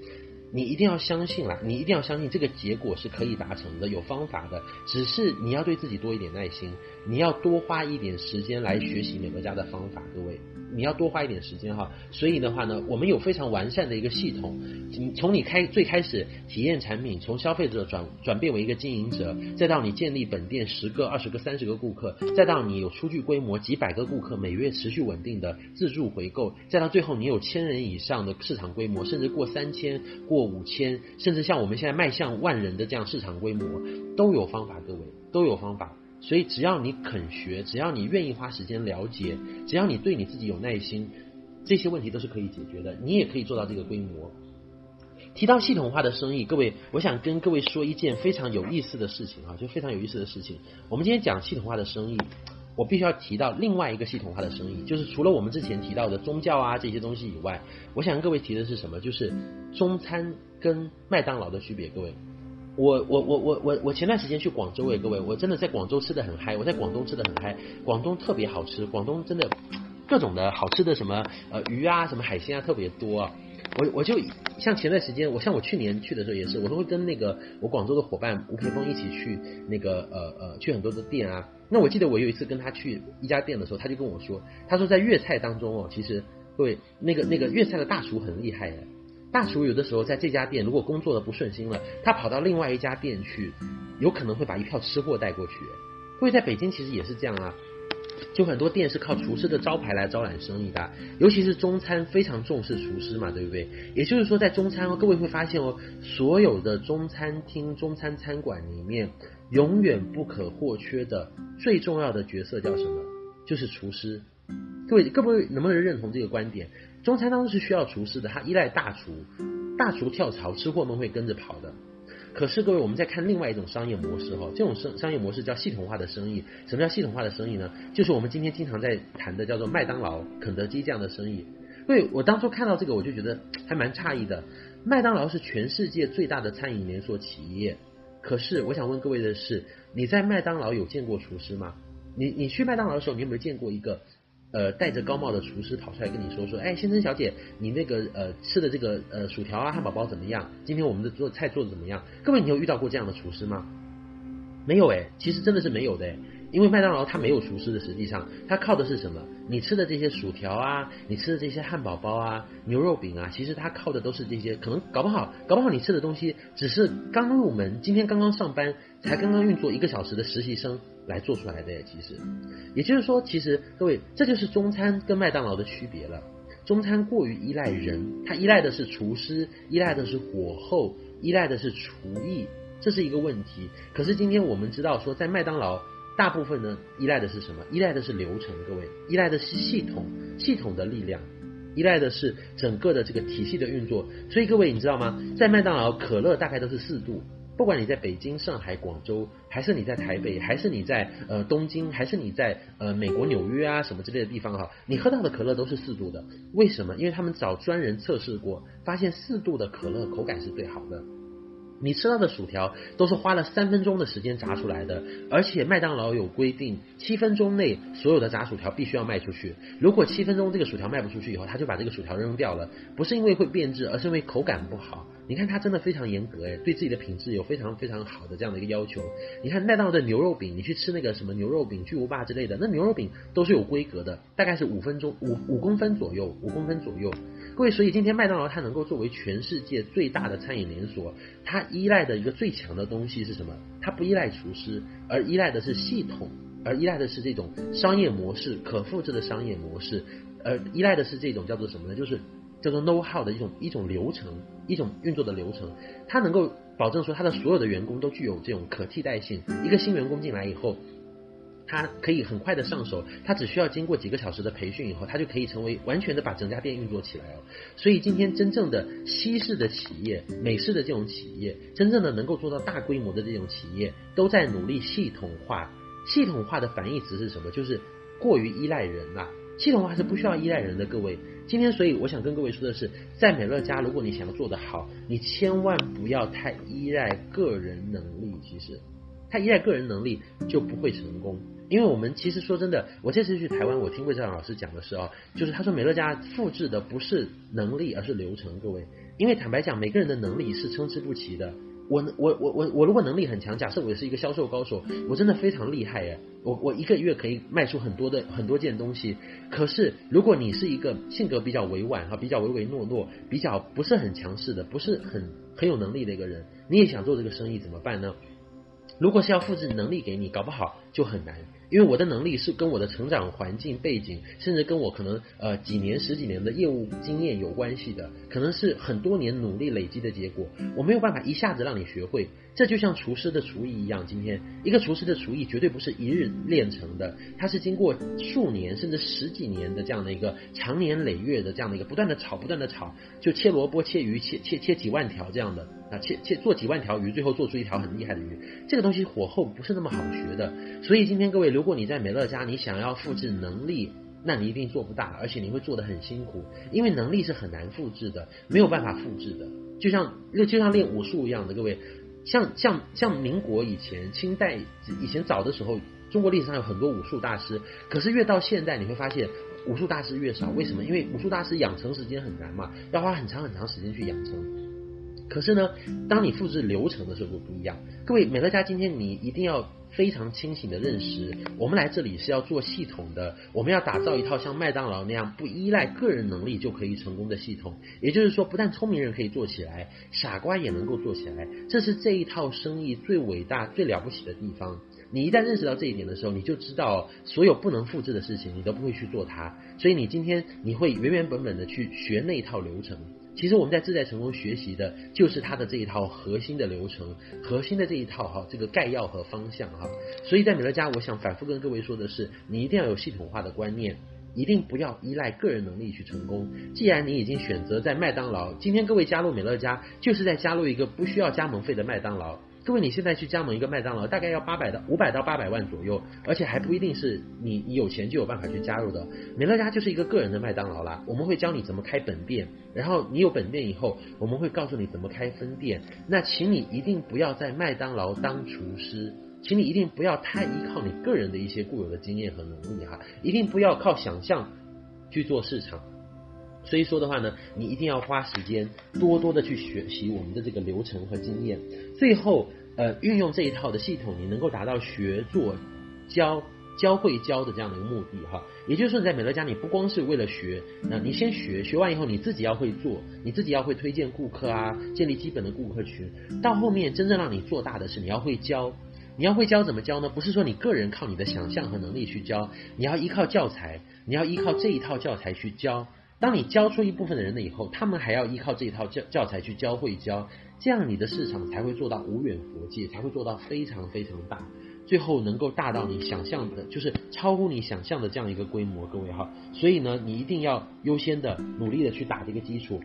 你一定要相信啦，你一定要相信这个结果是可以达成的，有方法的。只是你要对自己多一点耐心，你要多花一点时间来学习美乐家的方法，各位。你要多花一点时间哈，所以的话呢，我们有非常完善的一个系统，从你开最开始体验产品，从消费者转转变为一个经营者，再到你建立本店十个、二十个、三十个顾客，再到你有出具规模几百个顾客，每月持续稳定的自助回购，再到最后你有千人以上的市场规模，甚至过三千、过五千，甚至像我们现在迈向万人的这样市场规模，都有方法，各位都有方法。所以只要你肯学，只要你愿意花时间了解，只要你对你自己有耐心，这些问题都是可以解决的。你也可以做到这个规模。提到系统化的生意，各位，我想跟各位说一件非常有意思的事情啊，就非常有意思的事情。我们今天讲系统化的生意，我必须要提到另外一个系统化的生意，就是除了我们之前提到的宗教啊这些东西以外，我想跟各位提的是什么？就是中餐跟麦当劳的区别。各位，我我我我我我前段时间去广州诶，各位，我真的在广州吃的很嗨，我在广东吃的很嗨，广东特别好吃，广东真的各种的好吃的什么呃鱼啊，什么海鲜啊特别多啊。我我就像前段时间，我像我去年去的时候也是，我都会跟那个我广州的伙伴吴培峰一起去那个呃呃去很多的店啊。那我记得我有一次跟他去一家店的时候，他就跟我说，他说在粤菜当中哦，其实各位那个那个粤菜的大厨很厉害的，大厨有的时候在这家店如果工作的不顺心了，他跑到另外一家店去，有可能会把一票吃货带过去。各位在北京其实也是这样啊。就很多店是靠厨师的招牌来招揽生意的，尤其是中餐非常重视厨师嘛，对不对？也就是说，在中餐哦，各位会发现哦，所有的中餐厅、中餐餐馆里面，永远不可或缺的最重要的角色叫什么？就是厨师。各位，各位能不能认同这个观点？中餐当中是需要厨师的，他依赖大厨，大厨跳槽，吃货们会跟着跑的。可是各位，我们再看另外一种商业模式哈，这种商商业模式叫系统化的生意。什么叫系统化的生意呢？就是我们今天经常在谈的叫做麦当劳、肯德基这样的生意。所以我当初看到这个，我就觉得还蛮诧异的。麦当劳是全世界最大的餐饮连锁企业，可是我想问各位的是，你在麦当劳有见过厨师吗？你你去麦当劳的时候，你有没有见过一个？呃，戴着高帽的厨师跑出来跟你说说，哎，先生小姐，你那个呃吃的这个呃薯条啊汉堡包怎么样？今天我们的做菜做的怎么样？各位，你有遇到过这样的厨师吗？没有哎，其实真的是没有的，因为麦当劳它没有厨师的，实际上它靠的是什么？你吃的这些薯条啊，你吃的这些汉堡包啊，牛肉饼啊，其实它靠的都是这些，可能搞不好，搞不好你吃的东西只是刚入门，今天刚刚上班，才刚刚运作一个小时的实习生。来做出来的，其实，也就是说，其实各位，这就是中餐跟麦当劳的区别了。中餐过于依赖人，它依赖的是厨师，依赖的是火候，依赖的是厨艺，这是一个问题。可是今天我们知道说，在麦当劳，大部分呢依赖的是什么？依赖的是流程，各位，依赖的是系统，系统的力量，依赖的是整个的这个体系的运作。所以各位，你知道吗？在麦当劳，可乐大概都是四度。不管你在北京、上海、广州，还是你在台北，还是你在呃东京，还是你在呃美国纽约啊什么之类的地方哈，你喝到的可乐都是四度的。为什么？因为他们找专人测试过，发现四度的可乐口感是最好的。你吃到的薯条都是花了三分钟的时间炸出来的，而且麦当劳有规定，七分钟内所有的炸薯条必须要卖出去。如果七分钟这个薯条卖不出去以后，他就把这个薯条扔掉了，不是因为会变质，而是因为口感不好。你看他真的非常严格诶，对自己的品质有非常非常好的这样的一个要求。你看麦当劳的牛肉饼，你去吃那个什么牛肉饼、巨无霸之类的，那牛肉饼都是有规格的，大概是五分钟五五公分左右，五公分左右。各位，所以今天麦当劳它能够作为全世界最大的餐饮连锁，它依赖的一个最强的东西是什么？它不依赖厨师，而依赖的是系统，而依赖的是这种商业模式，可复制的商业模式，而依赖的是这种叫做什么呢？就是。叫做 know how 的一种一种流程，一种运作的流程，它能够保证说它的所有的员工都具有这种可替代性。一个新员工进来以后，他可以很快的上手，他只需要经过几个小时的培训以后，他就可以成为完全的把整家店运作起来哦。所以今天真正的西式的企业、美式的这种企业，真正的能够做到大规模的这种企业，都在努力系统化。系统化的反义词是什么？就是过于依赖人啊。系统化是不需要依赖人的，各位。今天，所以我想跟各位说的是，在美乐家，如果你想要做得好，你千万不要太依赖个人能力。其实，他依赖个人能力就不会成功。因为我们其实说真的，我这次去台湾，我听魏兆阳老师讲的时候，就是他说美乐家复制的不是能力，而是流程。各位，因为坦白讲，每个人的能力是参差不齐的。我我我我我如果能力很强，假设我是一个销售高手，我真的非常厉害耶！我我一个月可以卖出很多的很多件东西。可是如果你是一个性格比较委婉哈，比较唯唯诺诺，比较不是很强势的，不是很很有能力的一个人，你也想做这个生意怎么办呢？如果是要复制能力给你，搞不好就很难。因为我的能力是跟我的成长环境背景，甚至跟我可能呃几年十几年的业务经验有关系的，可能是很多年努力累积的结果。我没有办法一下子让你学会，这就像厨师的厨艺一样，今天一个厨师的厨艺绝对不是一日练成的，它是经过数年甚至十几年的这样的一个长年累月的这样的一个不断的炒，不断的炒，就切萝卜、切鱼、切切切几万条这样的啊，切切做几万条鱼，最后做出一条很厉害的鱼。这个东西火候不是那么好学的，所以今天各位，如果你在美乐家，你想要复制能力，那你一定做不大，而且你会做得很辛苦，因为能力是很难复制的，没有办法复制的，就像就就像练武术一样的，各位。像像像民国以前、清代以前早的时候，中国历史上有很多武术大师。可是越到现代，你会发现武术大师越少。为什么？因为武术大师养成时间很难嘛，要花很长很长时间去养成。可是呢，当你复制流程的时候就不一样。各位美乐家，今天你一定要非常清醒的认识，我们来这里是要做系统的，我们要打造一套像麦当劳那样不依赖个人能力就可以成功的系统。也就是说，不但聪明人可以做起来，傻瓜也能够做起来。这是这一套生意最伟大、最了不起的地方。你一旦认识到这一点的时候，你就知道所有不能复制的事情，你都不会去做它。所以你今天你会原原本本的去学那一套流程。其实我们在自在成功学习的就是它的这一套核心的流程，核心的这一套哈，这个概要和方向哈。所以在美乐家，我想反复跟各位说的是，你一定要有系统化的观念，一定不要依赖个人能力去成功。既然你已经选择在麦当劳，今天各位加入美乐家，就是在加入一个不需要加盟费的麦当劳。各位，你现在去加盟一个麦当劳，大概要八百到五百到八百万左右，而且还不一定是你你有钱就有办法去加入的。美乐家就是一个个人的麦当劳啦，我们会教你怎么开本店，然后你有本店以后，我们会告诉你怎么开分店。那请你一定不要在麦当劳当厨师，请你一定不要太依靠你个人的一些固有的经验和能力哈，一定不要靠想象去做市场。所以说的话呢，你一定要花时间多多的去学习我们的这个流程和经验，最后呃运用这一套的系统，你能够达到学做教教会教的这样的一个目的哈。也就是说，你在美乐家，你不光是为了学，那你先学，学完以后你自己要会做，你自己要会推荐顾客啊，建立基本的顾客群。到后面真正让你做大的是你要会教，你要会教怎么教呢？不是说你个人靠你的想象和能力去教，你要依靠教材，你要依靠这一套教材去教。当你教出一部分的人了以后，他们还要依靠这一套教教材去教会教，这样你的市场才会做到无远弗届，才会做到非常非常大，最后能够大到你想象的，就是超乎你想象的这样一个规模，各位哈。所以呢，你一定要优先的努力的去打这个基础。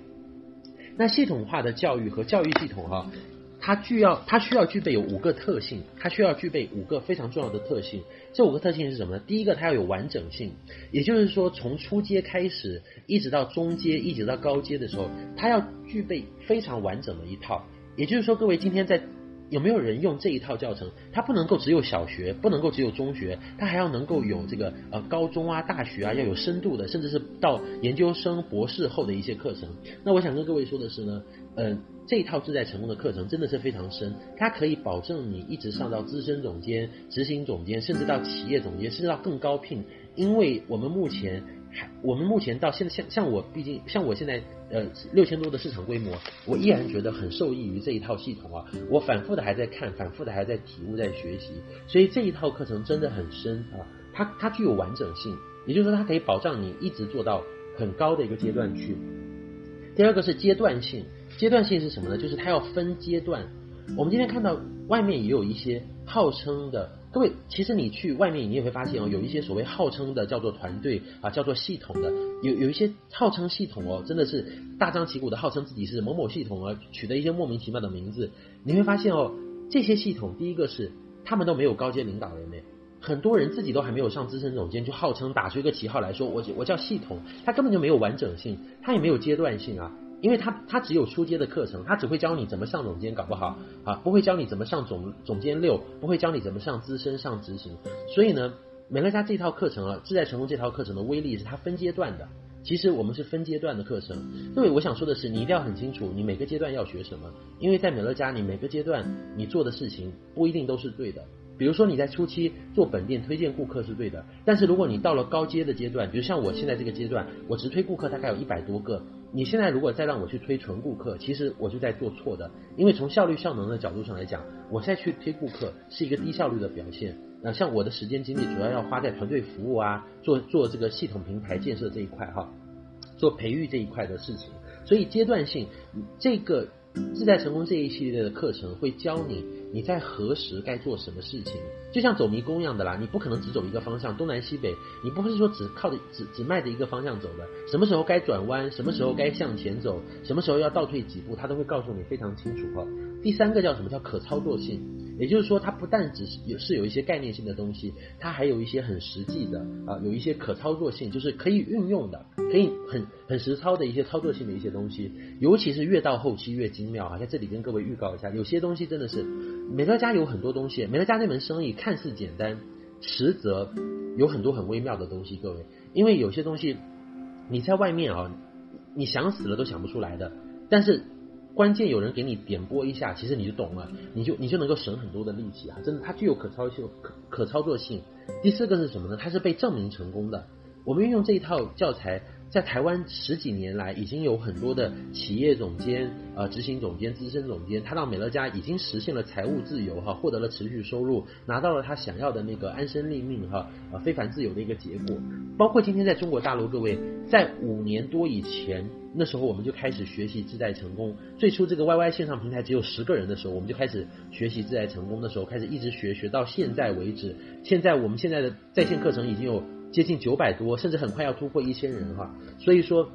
那系统化的教育和教育系统哈。它具要，它需要具备有五个特性，它需要具备五个非常重要的特性。这五个特性是什么呢？第一个，它要有完整性，也就是说，从初阶开始，一直到中阶，一直到高阶的时候，它要具备非常完整的一套。也就是说，各位今天在有没有人用这一套教程？它不能够只有小学，不能够只有中学，它还要能够有这个呃高中啊、大学啊，要有深度的，甚至是到研究生、博士后的一些课程。那我想跟各位说的是呢，嗯、呃。这一套自在成功的课程真的是非常深，它可以保证你一直上到资深总监、执行总监，甚至到企业总监，甚至到更高聘。因为我们目前，我们目前到现在，像像我，毕竟像我现在，呃，六千多的市场规模，我依然觉得很受益于这一套系统啊。我反复的还在看，反复的还在体悟，在学习，所以这一套课程真的很深啊。它它具有完整性，也就是说，它可以保障你一直做到很高的一个阶段去。第二个是阶段性。阶段性是什么呢？就是它要分阶段。我们今天看到外面也有一些号称的，各位，其实你去外面你也会发现哦，有一些所谓号称的叫做团队啊，叫做系统的，有有一些号称系统哦，真的是大张旗鼓的号称自己是某某系统啊，取得一些莫名其妙的名字。你会发现哦，这些系统第一个是他们都没有高阶领导人呢，很多人自己都还没有上资深总监，就号称打出一个旗号来说，我我叫系统，他根本就没有完整性，他也没有阶段性啊。因为他他只有初阶的课程，他只会教你怎么上总监，搞不好啊，不会教你怎么上总总监六，不会教你怎么上资深上执行。所以呢，美乐家这套课程啊，自在成功这套课程的威力是它分阶段的。其实我们是分阶段的课程。各位，我想说的是，你一定要很清楚，你每个阶段要学什么。因为在美乐家，你每个阶段你做的事情不一定都是对的。比如说你在初期做本店推荐顾客是对的，但是如果你到了高阶的阶段，比如像我现在这个阶段，我直推顾客大概有一百多个。你现在如果再让我去推纯顾客，其实我就在做错的，因为从效率效能的角度上来讲，我再去推顾客是一个低效率的表现。那像我的时间精力主要要花在团队服务啊，做做这个系统平台建设这一块哈，做培育这一块的事情。所以阶段性这个自在成功这一系列的课程会教你你在何时该做什么事情，就像走迷宫一样的啦，你不可能只走一个方向，东南西北，你不是说只靠着只只迈着一个方向走的，什么时候该转弯，什么时候该向前走，什么时候要倒退几步，他都会告诉你非常清楚哈。第三个叫什么？叫可操作性，也就是说，它不但只是有是有一些概念性的东西，它还有一些很实际的啊，有一些可操作性，就是可以运用的，可以很很实操的一些操作性的一些东西，尤其是越到后期越精妙啊！在这里跟各位预告一下，有些东西真的是美乐家有很多东西，美乐家这门生意看似简单，实则有很多很微妙的东西，各位，因为有些东西你在外面啊，你想死了都想不出来的，但是。关键有人给你点拨一下，其实你就懂了，你就你就能够省很多的力气啊！真的，它具有可操性、可可操作性。第四个是什么呢？它是被证明成功的。我们运用这一套教材。在台湾十几年来，已经有很多的企业总监、呃执行总监、资深总监，他到美乐家已经实现了财务自由哈，获得了持续收入，拿到了他想要的那个安身立命哈，呃非凡自由的一个结果。包括今天在中国大陆，各位在五年多以前，那时候我们就开始学习自在成功。最初这个 YY 线上平台只有十个人的时候，我们就开始学习自在成功的时候，开始一直学学到现在为止。现在我们现在的在线课程已经有。接近九百多，甚至很快要突破一千人哈，所以说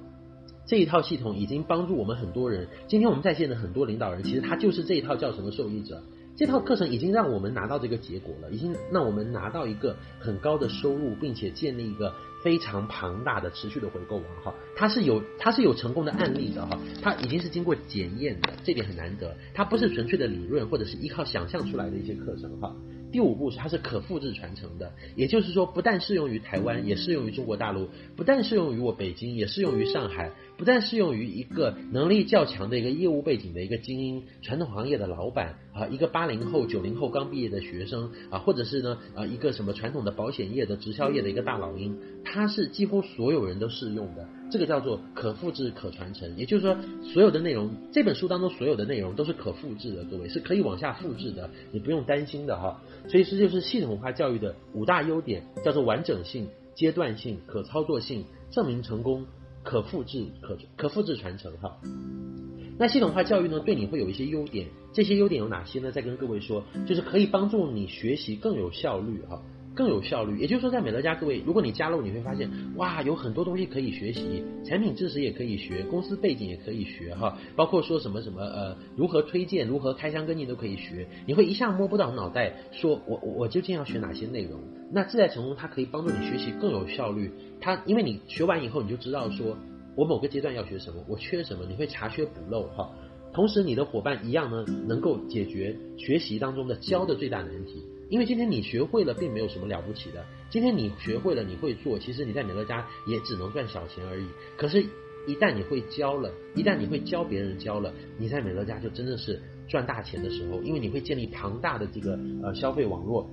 这一套系统已经帮助我们很多人。今天我们在线的很多领导人，其实他就是这一套叫什么受益者。这套课程已经让我们拿到这个结果了，已经让我们拿到一个很高的收入，并且建立一个非常庞大的持续的回购网哈。它是有它是有成功的案例的哈，它已经是经过检验的，这点很难得。它不是纯粹的理论或者是依靠想象出来的一些课程哈。第五步是它是可复制传承的，也就是说，不但适用于台湾，也适用于中国大陆；不但适用于我北京，也适用于上海；不但适用于一个能力较强的一个业务背景的一个精英、传统行业的老板啊，一个八零后、九零后刚毕业的学生啊，或者是呢啊一个什么传统的保险业的直销业的一个大老鹰，它是几乎所有人都适用的。这个叫做可复制、可传承，也就是说，所有的内容，这本书当中所有的内容都是可复制的，各位是可以往下复制的，你不用担心的哈。所以这就是系统化教育的五大优点，叫做完整性、阶段性、可操作性、证明成功、可复制、可可复制传承哈。那系统化教育呢，对你会有一些优点，这些优点有哪些呢？再跟各位说，就是可以帮助你学习更有效率哈。更有效率，也就是说，在美乐家，各位，如果你加入，你会发现，哇，有很多东西可以学习，产品知识也可以学，公司背景也可以学，哈，包括说什么什么，呃，如何推荐，如何开箱跟进都可以学，你会一下摸不到脑袋，说我我我究竟要学哪些内容？那自在成功，它可以帮助你学习更有效率，它因为你学完以后，你就知道说我某个阶段要学什么，我缺什么，你会查缺补漏，哈，同时你的伙伴一样呢，能够解决学习当中的教的最大难题。因为今天你学会了，并没有什么了不起的。今天你学会了，你会做，其实你在美乐家也只能赚小钱而已。可是，一旦你会教了，一旦你会教别人教了，你在美乐家就真的是赚大钱的时候。因为你会建立庞大的这个呃消费网络，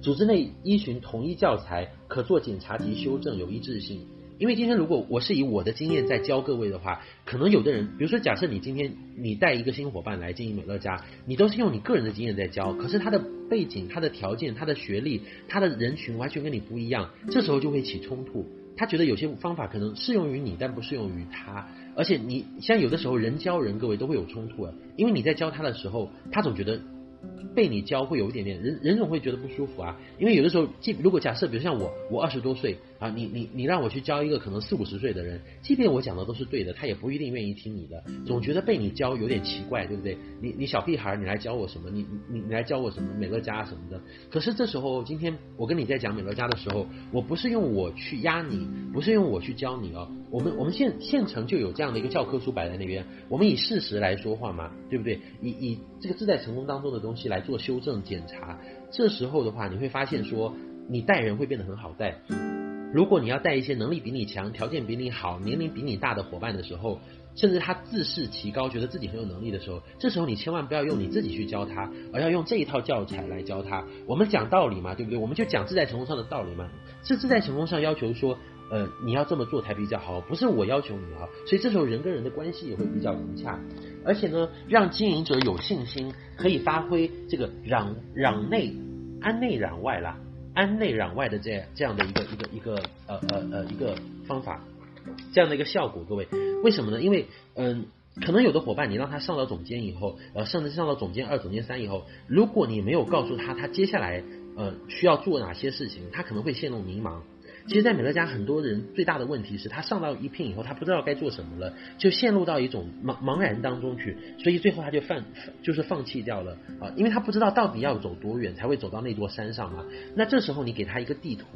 组织内依循统一教材，可做检查及修正，有一致性。因为今天如果我是以我的经验在教各位的话，可能有的人，比如说假设你今天你带一个新伙伴来经营美乐家，你都是用你个人的经验在教，可是他的背景、他的条件、他的学历、他的人群完全跟你不一样，这时候就会起冲突。他觉得有些方法可能适用于你，但不适用于他，而且你像有的时候人教人，各位都会有冲突啊，因为你在教他的时候，他总觉得。被你教会有一点点人，人总会觉得不舒服啊。因为有的时候，即如果假设，比如像我，我二十多岁啊，你你你让我去教一个可能四五十岁的人，即便我讲的都是对的，他也不一定愿意听你的，总觉得被你教有点奇怪，对不对？你你小屁孩，你来教我什么？你你你来教我什么？美乐家什么的。可是这时候，今天我跟你在讲美乐家的时候，我不是用我去压你，不是用我去教你哦。我们我们现现成就有这样的一个教科书摆在那边，我们以事实来说话嘛，对不对？以以这个自在成功当中的东西来做修正检查，这时候的话，你会发现说，你带人会变得很好带。如果你要带一些能力比你强、条件比你好、年龄比你大的伙伴的时候，甚至他自视其高，觉得自己很有能力的时候，这时候你千万不要用你自己去教他，而要用这一套教材来教他。我们讲道理嘛，对不对？我们就讲自在成功上的道理嘛。是自在成功上要求说。呃，你要这么做才比较好，不是我要求你啊，所以这时候人跟人的关系也会比较融洽，而且呢，让经营者有信心，可以发挥这个攘攘内安内攘外啦，安内攘外的这这样的一个一个一个呃呃呃一个方法，这样的一个效果，各位，为什么呢？因为嗯、可能有的伙伴，你让他上到总监以后，呃，甚至上到总监二、总监三以后，如果你没有告诉他他接下来呃需要做哪些事情，他可能会陷入迷茫。其实，在美乐家，很多人最大的问题是他上到一聘以后，他不知道该做什么了，就陷入到一种茫茫然当中去，所以最后他就放就是放弃掉了啊，因为他不知道到底要走多远才会走到那座山上嘛。那这时候你给他一个地图。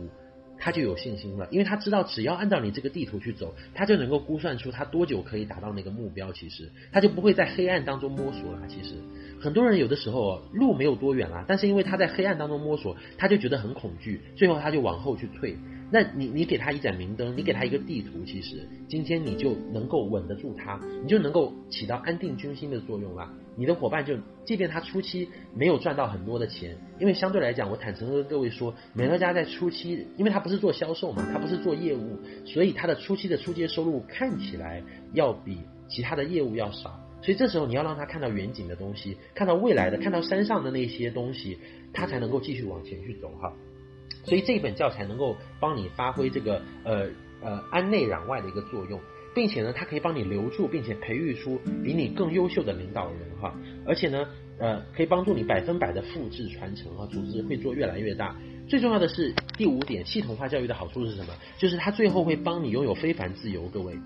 他就有信心了，因为他知道只要按照你这个地图去走，他就能够估算出他多久可以达到那个目标。其实他就不会在黑暗当中摸索了。其实很多人有的时候路没有多远啦，但是因为他在黑暗当中摸索，他就觉得很恐惧，最后他就往后去退。那你你给他一盏明灯，你给他一个地图，其实今天你就能够稳得住他，你就能够起到安定军心的作用了。你的伙伴就，即便他初期没有赚到很多的钱，因为相对来讲，我坦诚跟各位说，美乐家在初期，因为他不是做销售嘛，他不是做业务，所以他的初期的出街收入看起来要比其他的业务要少。所以这时候你要让他看到远景的东西，看到未来的，看到山上的那些东西，他才能够继续往前去走哈。所以这本教材能够帮你发挥这个呃呃安内攘外的一个作用，并且呢，它可以帮你留住并且培育出比你更优秀的领导人哈，而且呢呃可以帮助你百分百的复制传承和组织会做越来越大。最重要的是第五点，系统化教育的好处是什么？就是它最后会帮你拥有非凡自由，各位。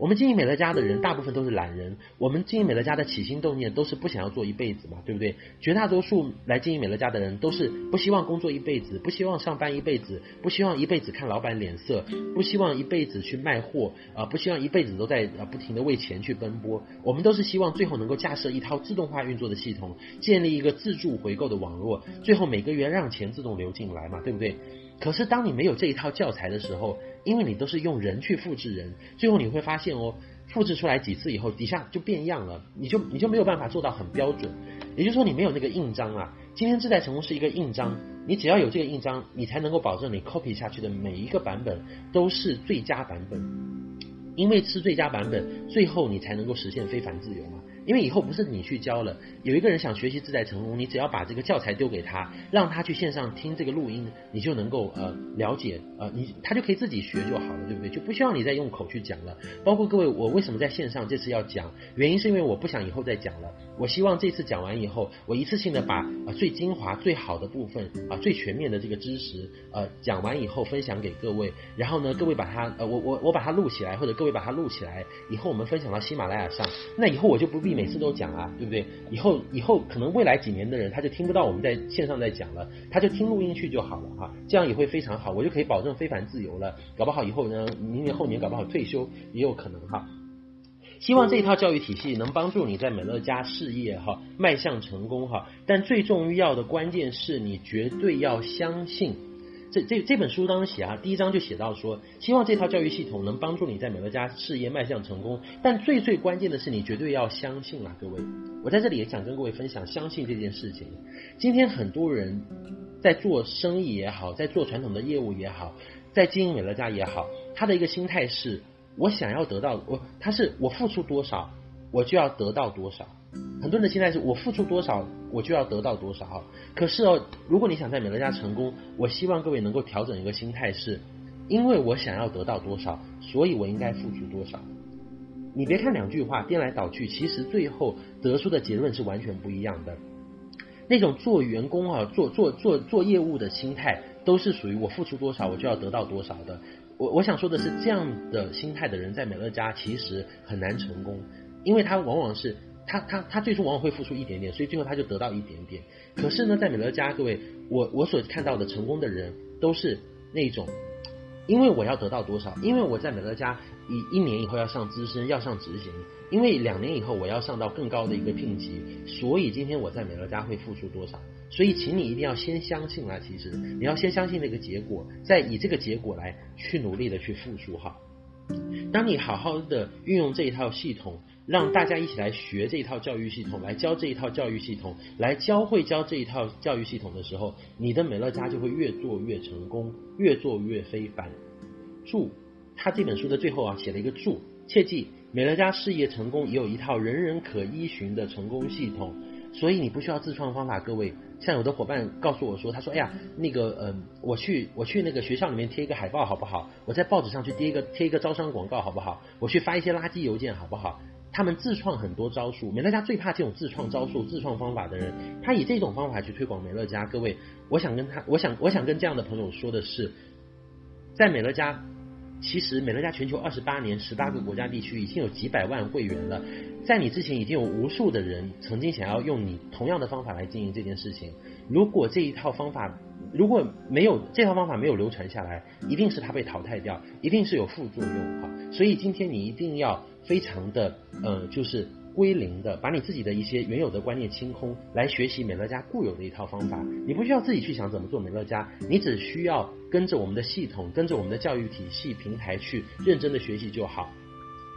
我们经营美乐家的人，大部分都是懒人。我们经营美乐家的起心动念都是不想要做一辈子嘛，对不对？绝大多数来经营美乐家的人，都是不希望工作一辈子，不希望上班一辈子，不希望一辈子看老板脸色，不希望一辈子去卖货，啊，不希望一辈子都在啊不停地为钱去奔波。我们都是希望最后能够架设一套自动化运作的系统，建立一个自助回购的网络，最后每个月让钱自动流进来嘛，对不对？可是当你没有这一套教材的时候，因为你都是用人去复制人，最后你会发现哦，复制出来几次以后，底下就变样了，你就你就没有办法做到很标准。也就是说，你没有那个印章啊。今天自在成功是一个印章，你只要有这个印章，你才能够保证你 copy 下去的每一个版本都是最佳版本。因为是最佳版本，最后你才能够实现非凡自由嘛。因为以后不是你去教了，有一个人想学习自在成功，你只要把这个教材丢给他，让他去线上听这个录音，你就能够呃了解呃你他就可以自己学就好了，对不对？就不需要你再用口去讲了。包括各位，我为什么在线上这次要讲？原因是因为我不想以后再讲了。我希望这次讲完以后，我一次性的把、最精华、最好的部分啊、最全面的这个知识呃讲完以后分享给各位，然后呢，各位把它呃我我我把它录起来，或者各位把它录起来，以后我们分享到喜马拉雅上，那以后我就不必。你每次都讲啊，对不对？以后以后可能未来几年的人他就听不到我们在线上在讲了，他就听录音去就好了哈，这样也会非常好，我就可以保证非凡自由了。搞不好以后呢，明年后年搞不好退休也有可能哈。希望这一套教育体系能帮助你在美乐家事业哈迈向成功哈，但最重要的关键是你绝对要相信。这这这本书当中写啊，第一章就写到说，希望这套教育系统能帮助你在美乐家事业迈向成功。但最最关键的是，你绝对要相信啊，各位。我在这里也想跟各位分享相信这件事情。今天很多人在做生意也好，在做传统的业务也好，在经营美乐家也好，他的一个心态是，我想要得到我，他是我付出多少，我就要得到多少。很多人的心态是我付出多少，我就要得到多少。可是哦，如果你想在美乐家成功，我希望各位能够调整一个心态，是因为我想要得到多少，所以我应该付出多少。你别看两句话颠来倒去，其实最后得出的结论是完全不一样的。那种做员工啊，做做做做业务的心态，都是属于我付出多少，我就要得到多少的。我我想说的是，这样的心态的人在美乐家其实很难成功，因为他往往是。他他他最终往往会付出一点点，所以最后他就得到一点点。可是呢，在美乐家，各位，我我所看到的成功的人都是那种，因为我要得到多少，因为我在美乐家一一年以后要上资深，要上执行，因为两年以后我要上到更高的一个聘级，所以今天我在美乐家会付出多少？所以，请你一定要先相信啊，其实你要先相信那个结果，再以这个结果来去努力的去付出哈。当你好好的运用这一套系统。让大家一起来学这一套教育系统，来教这一套教育系统，来教会教这一套教育系统的时候，你的美乐家就会越做越成功，越做越非凡。注，他这本书的最后啊写了一个注，切记美乐家事业成功也有一套人人可依循的成功系统，所以你不需要自创方法。各位，像有的伙伴告诉我说，他说，哎呀，那个，嗯、呃，我去我去那个学校里面贴一个海报好不好？我在报纸上去贴一个贴一个招商广告好不好？我去发一些垃圾邮件好不好？他们自创很多招数。美乐家最怕这种自创招数、自创方法的人。他以这种方法去推广美乐家。各位，我想跟他，我想，我想跟这样的朋友说的是，在美乐家，其实美乐家全球二十八年、十八个国家地区已经有几百万会员了。在你之前，已经有无数的人曾经想要用你同样的方法来经营这件事情。如果这一套方法如果没有这套方法没有流传下来，一定是它被淘汰掉，一定是有副作用哈。所以今天你一定要非常的呃，就是归零的，把你自己的一些原有的观念清空，来学习美乐家固有的一套方法。你不需要自己去想怎么做美乐家，你只需要跟着我们的系统，跟着我们的教育体系平台去认真的学习就好。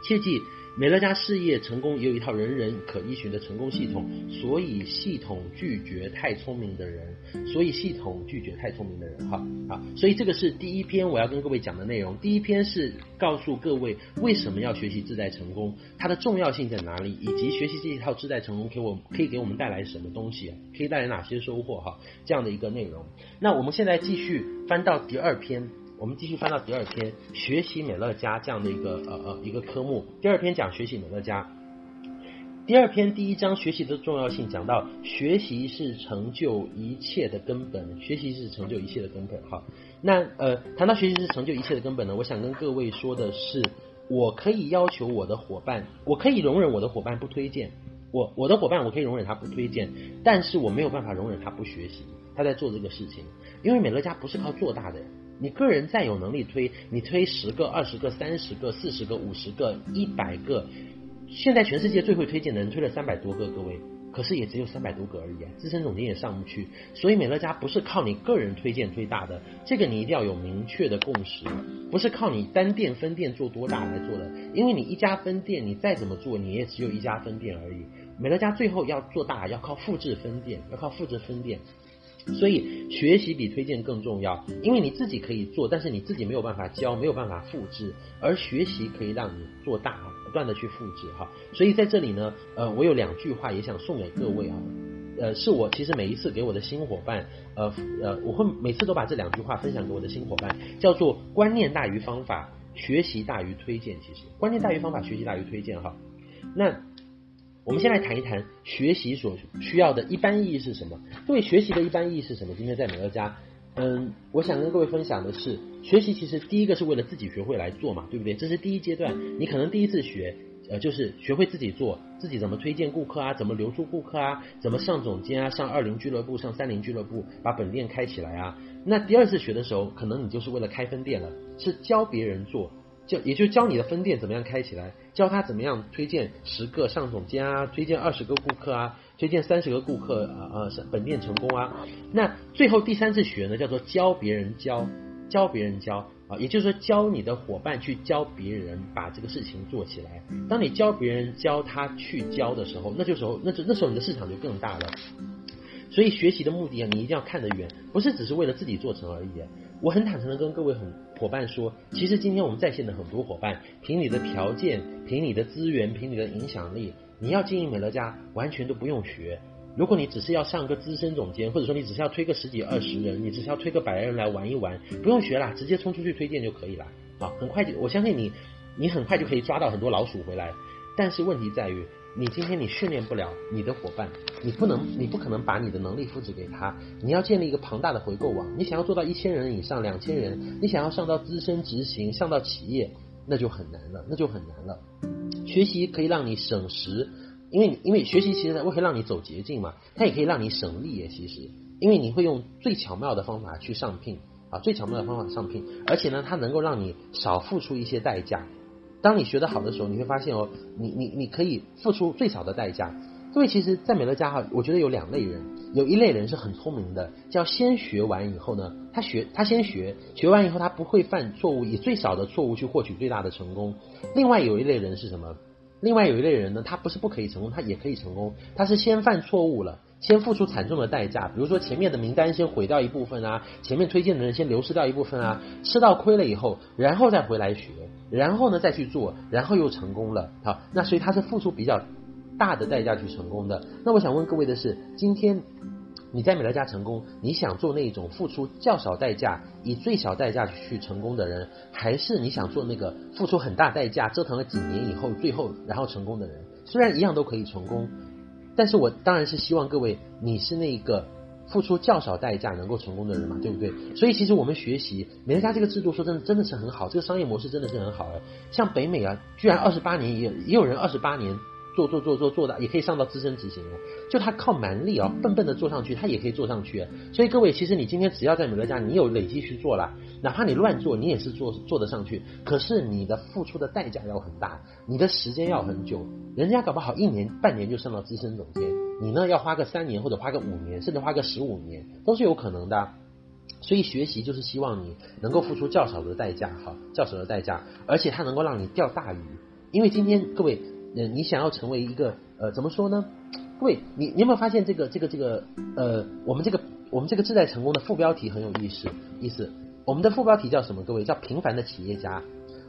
切记。美乐家事业成功也有一套人人可依循的成功系统，所以系统拒绝太聪明的人，所以系统拒绝太聪明的人，哈，啊，所以这个是第一篇我要跟各位讲的内容。第一篇是告诉各位为什么要学习自在成功，它的重要性在哪里，以及学习这一套自在成功给我可以给我们带来什么东西，可以带来哪些收获，哈，这样的一个内容。那我们现在继续翻到第二篇。我们继续翻到第二篇，学习美乐家这样的一个呃呃一个科目。第二篇讲学习美乐家。第二篇第一章学习的重要性讲到，学习是成就一切的根本，学习是成就一切的根本。哈，那呃谈到学习是成就一切的根本呢，我想跟各位说的是，我可以要求我的伙伴，我可以容忍我的伙伴不推荐，我我的伙伴我可以容忍他不推荐，但是我没有办法容忍他不学习，他在做这个事情，因为美乐家不是靠做大的。你个人再有能力推，你推十个、二十个、三十个、四十个、五十个、一百个，现在全世界最会推荐的人推了三百多个，各位，可是也只有三百多个而已啊，资深总监也上不去。所以美乐家不是靠你个人推荐最大的，这个你一定要有明确的共识，不是靠你单店分店做多大来做的，因为你一家分店你再怎么做，你也只有一家分店而已。美乐家最后要做大，要靠复制分店，要靠复制分店。所以学习比推荐更重要，因为你自己可以做，但是你自己没有办法教，没有办法复制，而学习可以让你做大，不断的去复制哈。所以在这里呢，呃，我有两句话也想送给各位啊，呃，是我其实每一次给我的新伙伴，呃呃，我会每次都把这两句话分享给我的新伙伴，叫做观念大于方法，学习大于推荐。其实观念大于方法，学习大于推荐哈。那。我们先来谈一谈学习所需要的一般意义是什么？各位，学习的一般意义是什么？今天在美乐家，嗯，我想跟各位分享的是，学习其实第一个是为了自己学会来做嘛，对不对？这是第一阶段，你可能第一次学，呃，就是学会自己做，自己怎么推荐顾客啊，怎么留住顾客啊，怎么上总监啊，上二零俱乐部，上三零俱乐部，把本店开起来啊。那第二次学的时候，可能你就是为了开分店了，是教别人做。就也就教你的分店怎么样开起来，教他怎么样推荐十个上总监啊，推荐二十个顾客啊，推荐三十个顾客啊啊，本店成功啊。那最后第三次学呢，叫做教别人教，教别人教啊，也就是说教你的伙伴去教别人把这个事情做起来。当你教别人教他去教的时候，那就时候那就那时候你的市场就更大了。所以学习的目的啊，你一定要看得远，不是只是为了自己做成而已。我很坦诚的跟各位很伙伴说，其实今天我们在线的很多伙伴，凭你的条件，凭你的资源，凭你的影响力，你要经营美乐家，完全都不用学。如果你只是要上个资深总监，或者说你只是要推个十几二十人，你只是要推个百人来玩一玩，不用学啦，直接冲出去推荐就可以了。好，很快就，我相信你，你很快就可以抓到很多老鼠回来。但是问题在于。你今天你训练不了你的伙伴，你不能，你不可能把你的能力复制给他。你要建立一个庞大的回购网。你想要做到一千人以上、两千人，你想要上到资深执行、上到企业，那就很难了，那就很难了。学习可以让你省时，因为因为学习其实会可以让你走捷径嘛，它也可以让你省力也其实，因为你会用最巧妙的方法去上聘啊，最巧妙的方法上聘，而且呢，它能够让你少付出一些代价。当你学得好的时候，你会发现哦，你你你可以付出最少的代价。各位，其实，在美乐家哈，我觉得有两类人，有一类人是很聪明的，叫先学完以后呢，他学他先学，学完以后他不会犯错误，以最少的错误去获取最大的成功。另外有一类人是什么？另外有一类人呢，他不是不可以成功，他也可以成功，他是先犯错误了。先付出惨重的代价，比如说前面的名单先毁掉一部分啊，前面推荐的人先流失掉一部分啊，吃到亏了以后，然后再回来学，然后呢再去做，然后又成功了。好，那所以他是付出比较大的代价去成功的。那我想问各位的是，今天你在美乐家成功，你想做那种付出较少代价，以最小代价去成功的人，还是你想做那个付出很大代价，折腾了几年以后，最后然后成功的人？虽然一样都可以成功，但是我当然是希望各位你是那个付出较少代价能够成功的人嘛，对不对？所以其实我们学习美乐家这个制度，说真的真的是很好，这个商业模式真的是很好的。像北美啊，居然二十八年也也有人二十八年。做做做做做的也可以上到资深执行哦，就他靠蛮力啊，笨笨的做上去，他也可以做上去。所以各位，其实你今天只要在美乐家，你有累积去做了，哪怕你乱做，你也是做做得上去。可是你的付出的代价要很大，你的时间要很久，人家搞不好一年半年就上到资深总监，你呢要花个三年或者花个五年，甚至花个十五年都是有可能的。所以学习就是希望你能够付出较少的代价，哈，较少的代价，而且它能够让你钓大鱼。因为今天各位。呃，你想要成为一个呃，怎么说呢？各位，你你有没有发现这个这个这个呃，我们这个我们这个自在成功的副标题很有意思，意思，我们的副标题叫什么？各位叫平凡的企业家。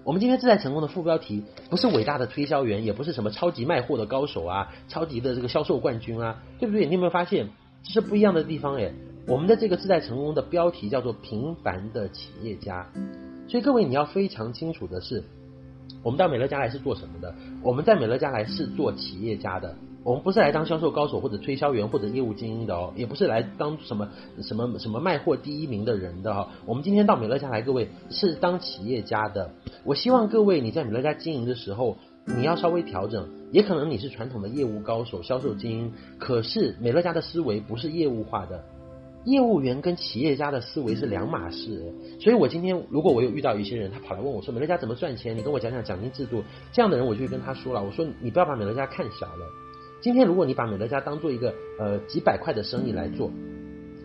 我们今天自在成功的副标题不是伟大的推销员，也不是什么超级卖货的高手啊，超级的这个销售冠军啊，对不对？你有没有发现这是不一样的地方？诶，我们的这个自在成功的标题叫做平凡的企业家。所以各位你要非常清楚的是。我们到美乐家来是做什么的？我们在美乐家来是做企业家的。我们不是来当销售高手或者推销员或者业务精英的哦，也不是来当什么什么什么卖货第一名的人的哈。我们今天到美乐家来，各位是当企业家的。我希望各位你在美乐家经营的时候，你要稍微调整。也可能你是传统的业务高手、销售精英，可是美乐家的思维不是业务化的。业务员跟企业家的思维是两码事，所以我今天如果我有遇到一些人，他跑来问我说美乐家怎么赚钱？你跟我讲讲奖金制度。这样的人我就会跟他说了，我说你不要把美乐家看小了。今天如果你把美乐家当做一个呃几百块的生意来做。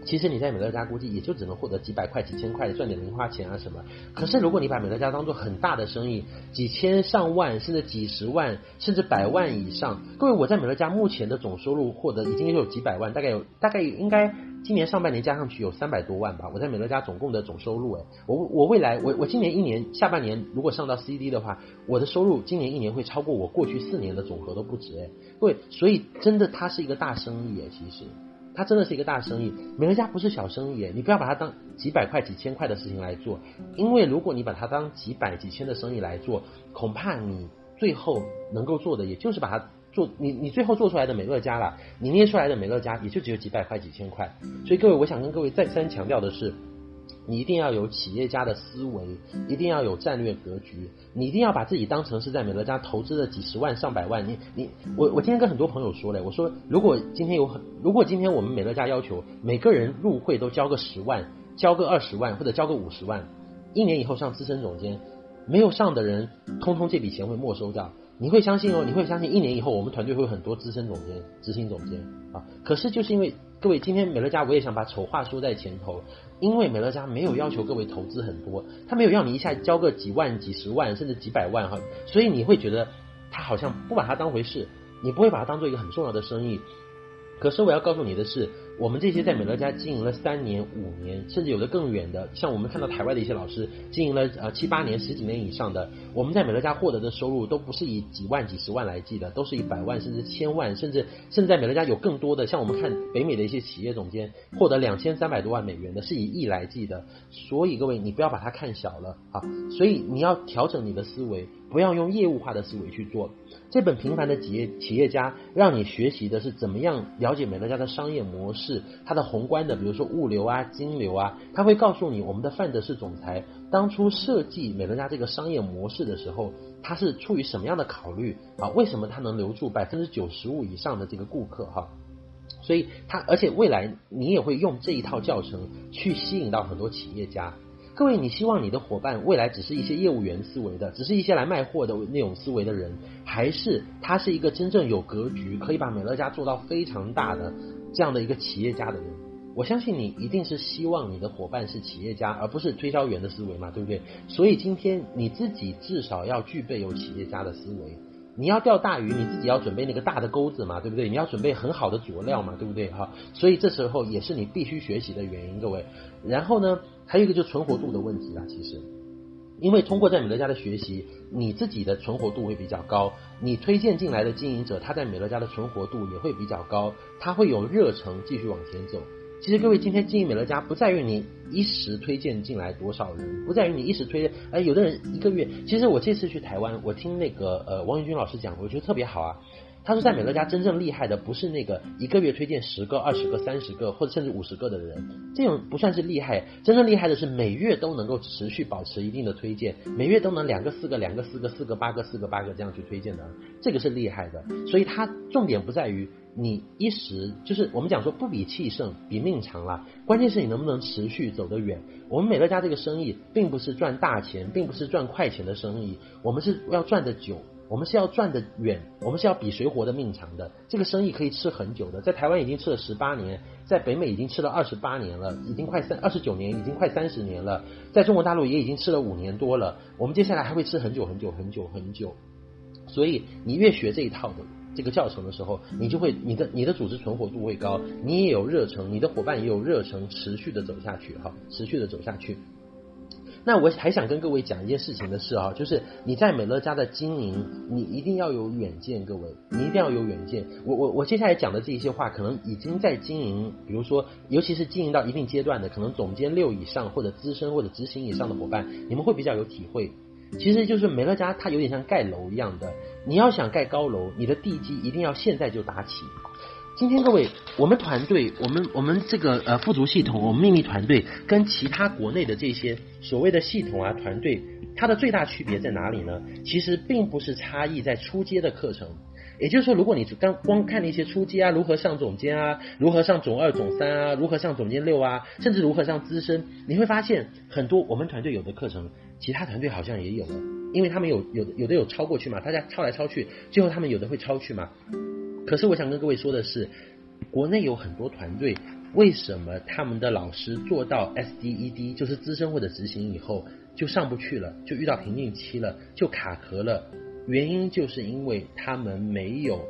其实你在美乐家估计也就只能获得几百块、几千块，赚点零花钱啊什么。可是如果你把美乐家当做很大的生意，几千上万，甚至几十万，甚至百万以上，各位，我在美乐家目前的总收入获得已经有几百万，大概有大概应该今年上半年加上去有三百多万吧。我在美乐家总共的总收入，哎，我我未来我我今年一年下半年如果上到 CD 的话，我的收入今年一年会超过我过去四年的总和都不止，哎，各位，所以真的它是一个大生意，哎，其实。它真的是一个大生意，美乐家不是小生意，你不要把它当几百块、几千块的事情来做，因为如果你把它当几百、几千的生意来做，恐怕你最后能够做的也就是把它做，你你最后做出来的美乐家了，你捏出来的美乐家也就只有几百块、几千块。所以各位，我想跟各位再三强调的是。你一定要有企业家的思维，一定要有战略格局，你一定要把自己当成是在美乐家投资了几十万上百万。你你我我今天跟很多朋友说嘞，我说如果今天有很如果今天我们美乐家要求每个人入会都交个十万，交个二十万或者交个五十万，一年以后上资深总监，没有上的人，通通这笔钱会没收掉。你会相信哦，你会相信一年以后我们团队会有很多资深总监、执行总监啊。可是就是因为各位今天美乐家，我也想把丑话说在前头。因为美乐家没有要求各位投资很多，他没有要你一下交个几万、几十万甚至几百万哈，所以你会觉得他好像不把它当回事，你不会把它当做一个很重要的生意。可是我要告诉你的是，我们这些在美乐家经营了三年、五年，甚至有的更远的，像我们看到台外的一些老师经营了呃七八年、十几年以上的，我们在美乐家获得的收入都不是以几万、几十万来计的，都是以百万甚至千万，甚至甚至在美乐家有更多的，像我们看北美的一些企业总监获得两千三百多万美元的，是以亿来计的。所以各位，你不要把它看小了啊！所以你要调整你的思维，不要用业务化的思维去做。这本平凡的企业企业家，让你学习的是怎么样了解美乐家的商业模式，它的宏观的，比如说物流啊、金流啊，他会告诉你，我们的范德士总裁当初设计美乐家这个商业模式的时候，他是出于什么样的考虑啊？为什么他能留住百分之九十五以上的这个顾客哈？所以他，而且未来你也会用这一套教程去吸引到很多企业家。各位，你希望你的伙伴未来只是一些业务员思维的，只是一些来卖货的那种思维的人，还是他是一个真正有格局，可以把美乐家做到非常大的这样的一个企业家的人？我相信你一定是希望你的伙伴是企业家，而不是推销员的思维嘛，对不对？所以今天你自己至少要具备有企业家的思维。你要钓大鱼，你自己要准备那个大的钩子嘛，对不对？你要准备很好的佐料嘛，对不对？哈，所以这时候也是你必须学习的原因，各位。然后呢，还有一个就是存活度的问题啦。其实，因为通过在美乐家的学习，你自己的存活度会比较高，你推荐进来的经营者，他在美乐家的存活度也会比较高，他会有热忱继续往前走。其实各位今天经营美乐家不在于你一时推荐进来多少人，不在于你一时推荐，哎，有的人一个月，其实我这次去台湾，我听那个呃王宇军老师讲，我觉得特别好啊。他说，在美乐家真正厉害的不是那个一个月推荐十个、二十个、三十个，或者甚至五十个的人，这种不算是厉害。真正厉害的是每月都能够持续保持一定的推荐，每月都能两个、四个、两个、四个、四个、八个、四个、八个这样去推荐的，这个是厉害的。所以它重点不在于你一时，就是我们讲说不比气盛，比命长啦。关键是你能不能持续走得远。我们美乐家这个生意并不是赚大钱，并不是赚快钱的生意，我们是要赚的久。我们是要赚得远，我们是要比谁活得命长的。这个生意可以吃很久的，在台湾已经吃了十八年，在北美已经吃了二十八年了，已经快三二十九年，已经快三十年了，在中国大陆也已经吃了五年多了。我们接下来还会吃很久很久很久很久。所以你越学这一套的这个教程的时候，你就会你的你的组织存活度会高，你也有热诚，你的伙伴也有热诚，持续的走下去哈，持续的走下去。那我还想跟各位讲一件事情的事啊，就是你在美乐家的经营，你一定要有远见，各位，你一定要有远见。我我我接下来讲的这一些话，可能已经在经营，比如说，尤其是经营到一定阶段的，可能总监六以上或者资深或者执行以上的伙伴，你们会比较有体会。其实就是美乐家，它有点像盖楼一样的，你要想盖高楼，你的地基一定要现在就打起。今天各位，我们团队，我们我们这个呃富足系统，我们秘密团队跟其他国内的这些所谓的系统啊团队，它的最大区别在哪里呢？其实并不是差异在初阶的课程，也就是说，如果你刚光看那些初阶啊，如何上总监啊，如何上总二总三啊，如何上总监六啊，甚至如何上资深，你会发现很多我们团队有的课程，其他团队好像也有了，因为他们有有有的有超过去嘛，大家抄来抄去，最后他们有的会超去嘛。可是我想跟各位说的是，国内有很多团队，为什么他们的老师做到 SDED，就是资深或者执行以后就上不去了，就遇到瓶颈期了，就卡壳了？原因就是因为他们没有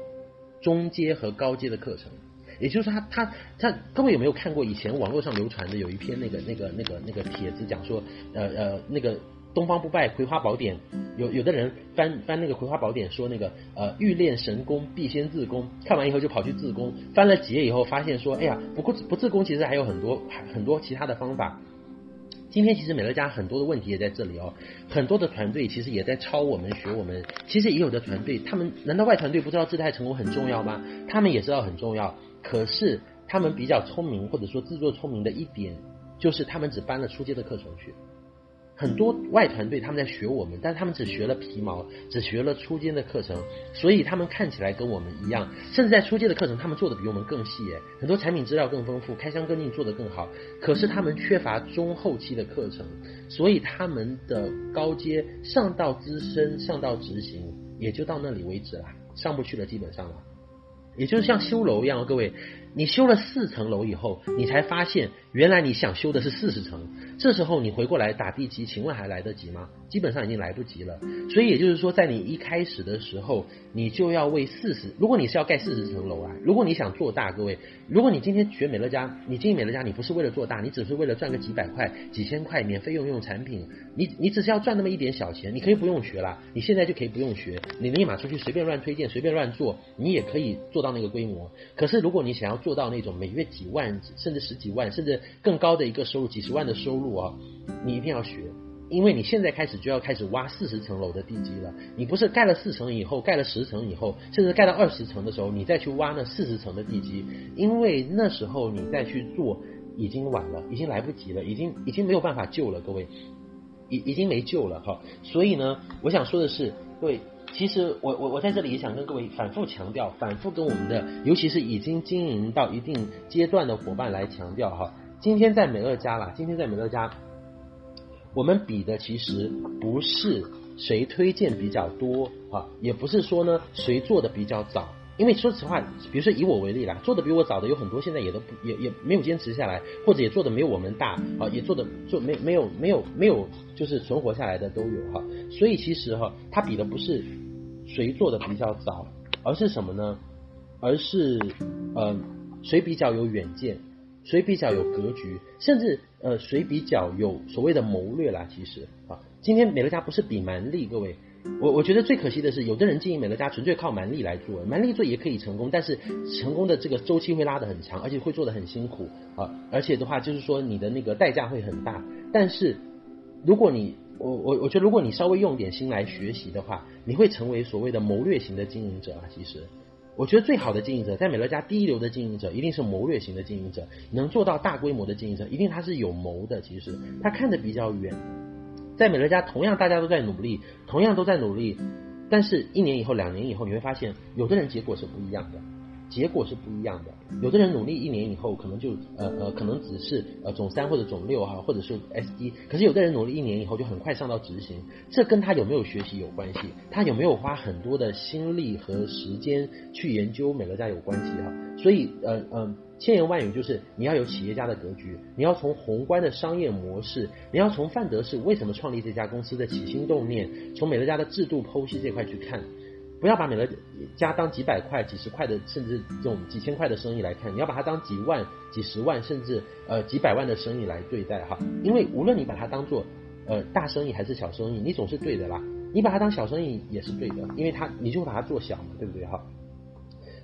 中阶和高阶的课程，也就是说他他他，各位有没有看过以前网络上流传的有一篇那个那个那个那个帖子，讲说呃呃那个。东方不败《葵花宝典》，有有的人翻翻那个《葵花宝典》，说那个呃欲练神功必先自宫，看完以后就跑去自宫，翻了几页以后发现说，哎呀，不过不自宫其实还有很多很多其他的方法。今天其实美乐家很多的问题也在这里哦，很多的团队其实也在抄我们学我们，其实也有的团队，他们难道外团队不知道姿态成功很重要吗？他们也知道很重要，可是他们比较聪明或者说自作聪明的一点，就是他们只搬了初阶的课程去。很多外团队他们在学我们，但他们只学了皮毛，只学了初阶的课程，所以他们看起来跟我们一样，甚至在初阶的课程他们做的比我们更细耶，很多产品资料更丰富，开箱跟进做得更好。可是他们缺乏中后期的课程，所以他们的高阶上到资深，上到执行，也就到那里为止了，上不去了，基本上了。也就是像修楼一样，各位。你修了四层楼以后，你才发现原来你想修的是四十层。这时候你回过来打地基，请问还来得及吗？基本上已经来不及了。所以也就是说，在你一开始的时候，你就要为四十。如果你是要盖四十层楼啊，如果你想做大，各位，如果你今天学美乐家，你经营美乐家，你不是为了做大，你只是为了赚个几百块、几千块免费用用产品，你你只是要赚那么一点小钱，你可以不用学了，你现在就可以不用学，你立马出去随便乱推荐、随便乱做，你也可以做到那个规模。可是如果你想要，做到那种每月几万，甚至十几万，甚至更高的一个收入，几十万的收入啊，你一定要学，因为你现在开始就要开始挖四十层楼的地基了。你不是盖了四层以后，盖了十层以后，甚至盖到二十层的时候，你再去挖那四十层的地基，因为那时候你再去做已经晚了，已经来不及了，已经已经没有办法救了，各位，已已经没救了哈。所以呢，我想说的是，各位。其实我我我在这里也想跟各位反复强调，反复跟我们的，尤其是已经经营到一定阶段的伙伴来强调哈。今天在美乐家啦，今天在美乐家，我们比的其实不是谁推荐比较多啊，也不是说呢谁做的比较早，因为说实话，比如说以我为例啦，做的比我早的有很多，现在也都不也也没有坚持下来，或者也做的没有我们大啊，也做的做没没有没有没有就是存活下来的都有哈。所以其实哈，他比的不是。谁做的比较早，而是什么呢？而是呃，谁比较有远见，谁比较有格局，甚至呃，谁比较有所谓的谋略啦。其实啊，今天美乐家不是比蛮力，各位，我我觉得最可惜的是，有的人经营美乐家纯粹靠蛮力来做，蛮力做也可以成功，但是成功的这个周期会拉得很长，而且会做得很辛苦啊，而且的话就是说你的那个代价会很大。但是如果你我我我觉得如果你稍微用点心来学习的话，你会成为所谓的谋略型的经营者啊。其实我觉得最好的经营者，在美乐家第一流的经营者，一定是谋略型的经营者，能做到大规模的经营者，一定他是有谋的。其实他看得比较远。在美乐家，同样大家都在努力，同样都在努力，但是一年以后、两年以后，你会发现，有的人结果是不一样的，结果是不一样的。有的人努力一年以后，可能就呃呃，可能只是呃总三或者总六哈，或者是 SD。可是有的人努力一年以后，就很快上到执行，这跟他有没有学习有关系，他有没有花很多的心力和时间去研究美乐家有关系哈。所以，呃、呃千言万语就是你要有企业家的格局，你要从宏观的商业模式，你要从范德士为什么创立这家公司的起心动念，从美乐家的制度剖析这块去看，不要把美乐家当几百块、几十块的，甚至这种几千块的生意来看，你要把它当几万、几十万，甚至呃几百万的生意来对待哈。因为无论你把它当做呃大生意还是小生意，你总是对的啦。你把它当小生意也是对的，因为它你就会把它做小嘛，对不对哈？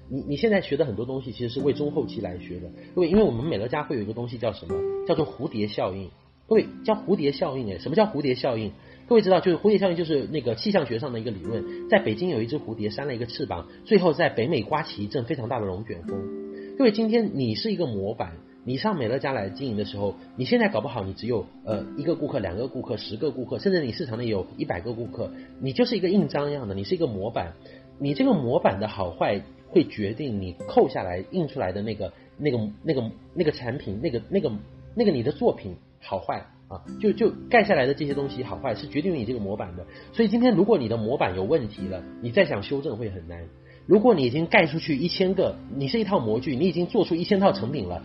你你现在学的很多东西，其实是为中后期来学的。各位，因为我们美乐家会有一个东西叫什么？叫做蝴蝶效应。各位，叫蝴蝶效应诶，什么叫蝴蝶效应？各位知道，就是蝴蝶效应就是那个气象学上的一个理论。在北京有一只蝴蝶扇了一个翅膀，最后在北美刮起一阵非常大的龙卷风。各位，今天你是一个模板，你上美乐家来经营的时候，你现在搞不好你只有呃一个顾客、两个顾客、十个顾客，甚至你市场内有一百个顾客，你就是一个印章一样的，你是一个模板。你这个模板的好坏。会决定你扣下来印出来的那个、那个、那个、那个产品、那个、那个、那个你的作品好坏啊，就就盖下来的这些东西好坏是决定于你这个模板的。所以今天如果你的模板有问题了，你再想修正会很难。如果你已经盖出去一千个，你是一套模具，你已经做出一千套成品了，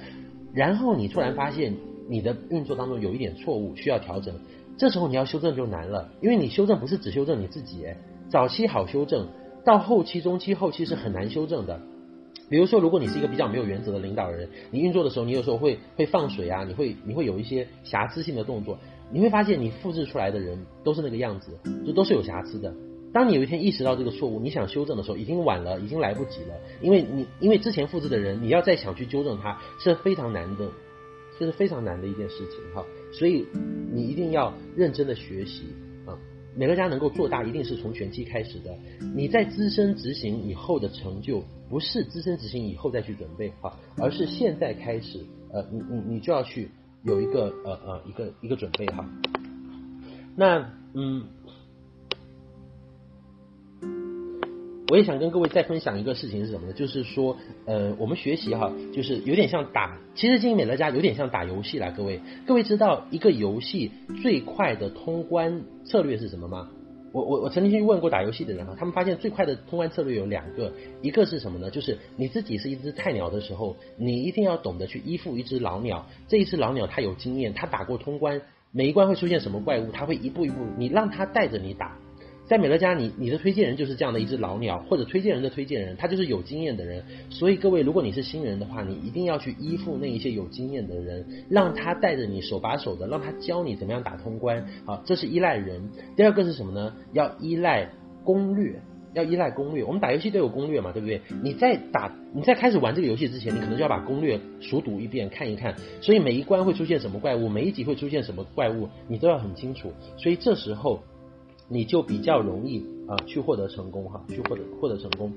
然后你突然发现你的运作当中有一点错误需要调整，这时候你要修正就难了，因为你修正不是只修正你自己，早期好修正。到后期、中期、后期是很难修正的。比如说，如果你是一个比较没有原则的领导人，你运作的时候，你有时候会会放水啊，你会你会有一些瑕疵性的动作，你会发现你复制出来的人都是那个样子，就都是有瑕疵的。当你有一天意识到这个错误，你想修正的时候，已经晚了，已经来不及了，因为你因为之前复制的人，你要再想去纠正他是非常难的，这是非常难的一件事情哈。所以你一定要认真的学习。美乐家能够做大，一定是从前期开始的。你在资深执行以后的成就，不是资深执行以后再去准备哈，而是现在开始，呃，你你你就要去有一个呃呃一个一个准备哈。那嗯。我也想跟各位再分享一个事情是什么呢？就是说，呃，我们学习哈，就是有点像打，其实经营美乐家有点像打游戏啦。各位，各位知道一个游戏最快的通关策略是什么吗？我我我曾经去问过打游戏的人啊，他们发现最快的通关策略有两个，一个是什么呢？就是你自己是一只菜鸟的时候，你一定要懂得去依附一只老鸟，这一只老鸟它有经验，它打过通关，每一关会出现什么怪物，它会一步一步，你让它带着你打。在美乐家，你你的推荐人就是这样的一只老鸟，或者推荐人的推荐人，他就是有经验的人。所以各位，如果你是新人的话，你一定要去依附那一些有经验的人，让他带着你手把手的，让他教你怎么样打通关。好，这是依赖人。第二个是什么呢？要依赖攻略，要依赖攻略。我们打游戏都有攻略嘛，对不对？你在打，你在开始玩这个游戏之前，你可能就要把攻略熟读一遍，看一看。所以每一关会出现什么怪物，每一集会出现什么怪物，你都要很清楚。所以这时候。你就比较容易啊去获得成功哈，去获得获得成功。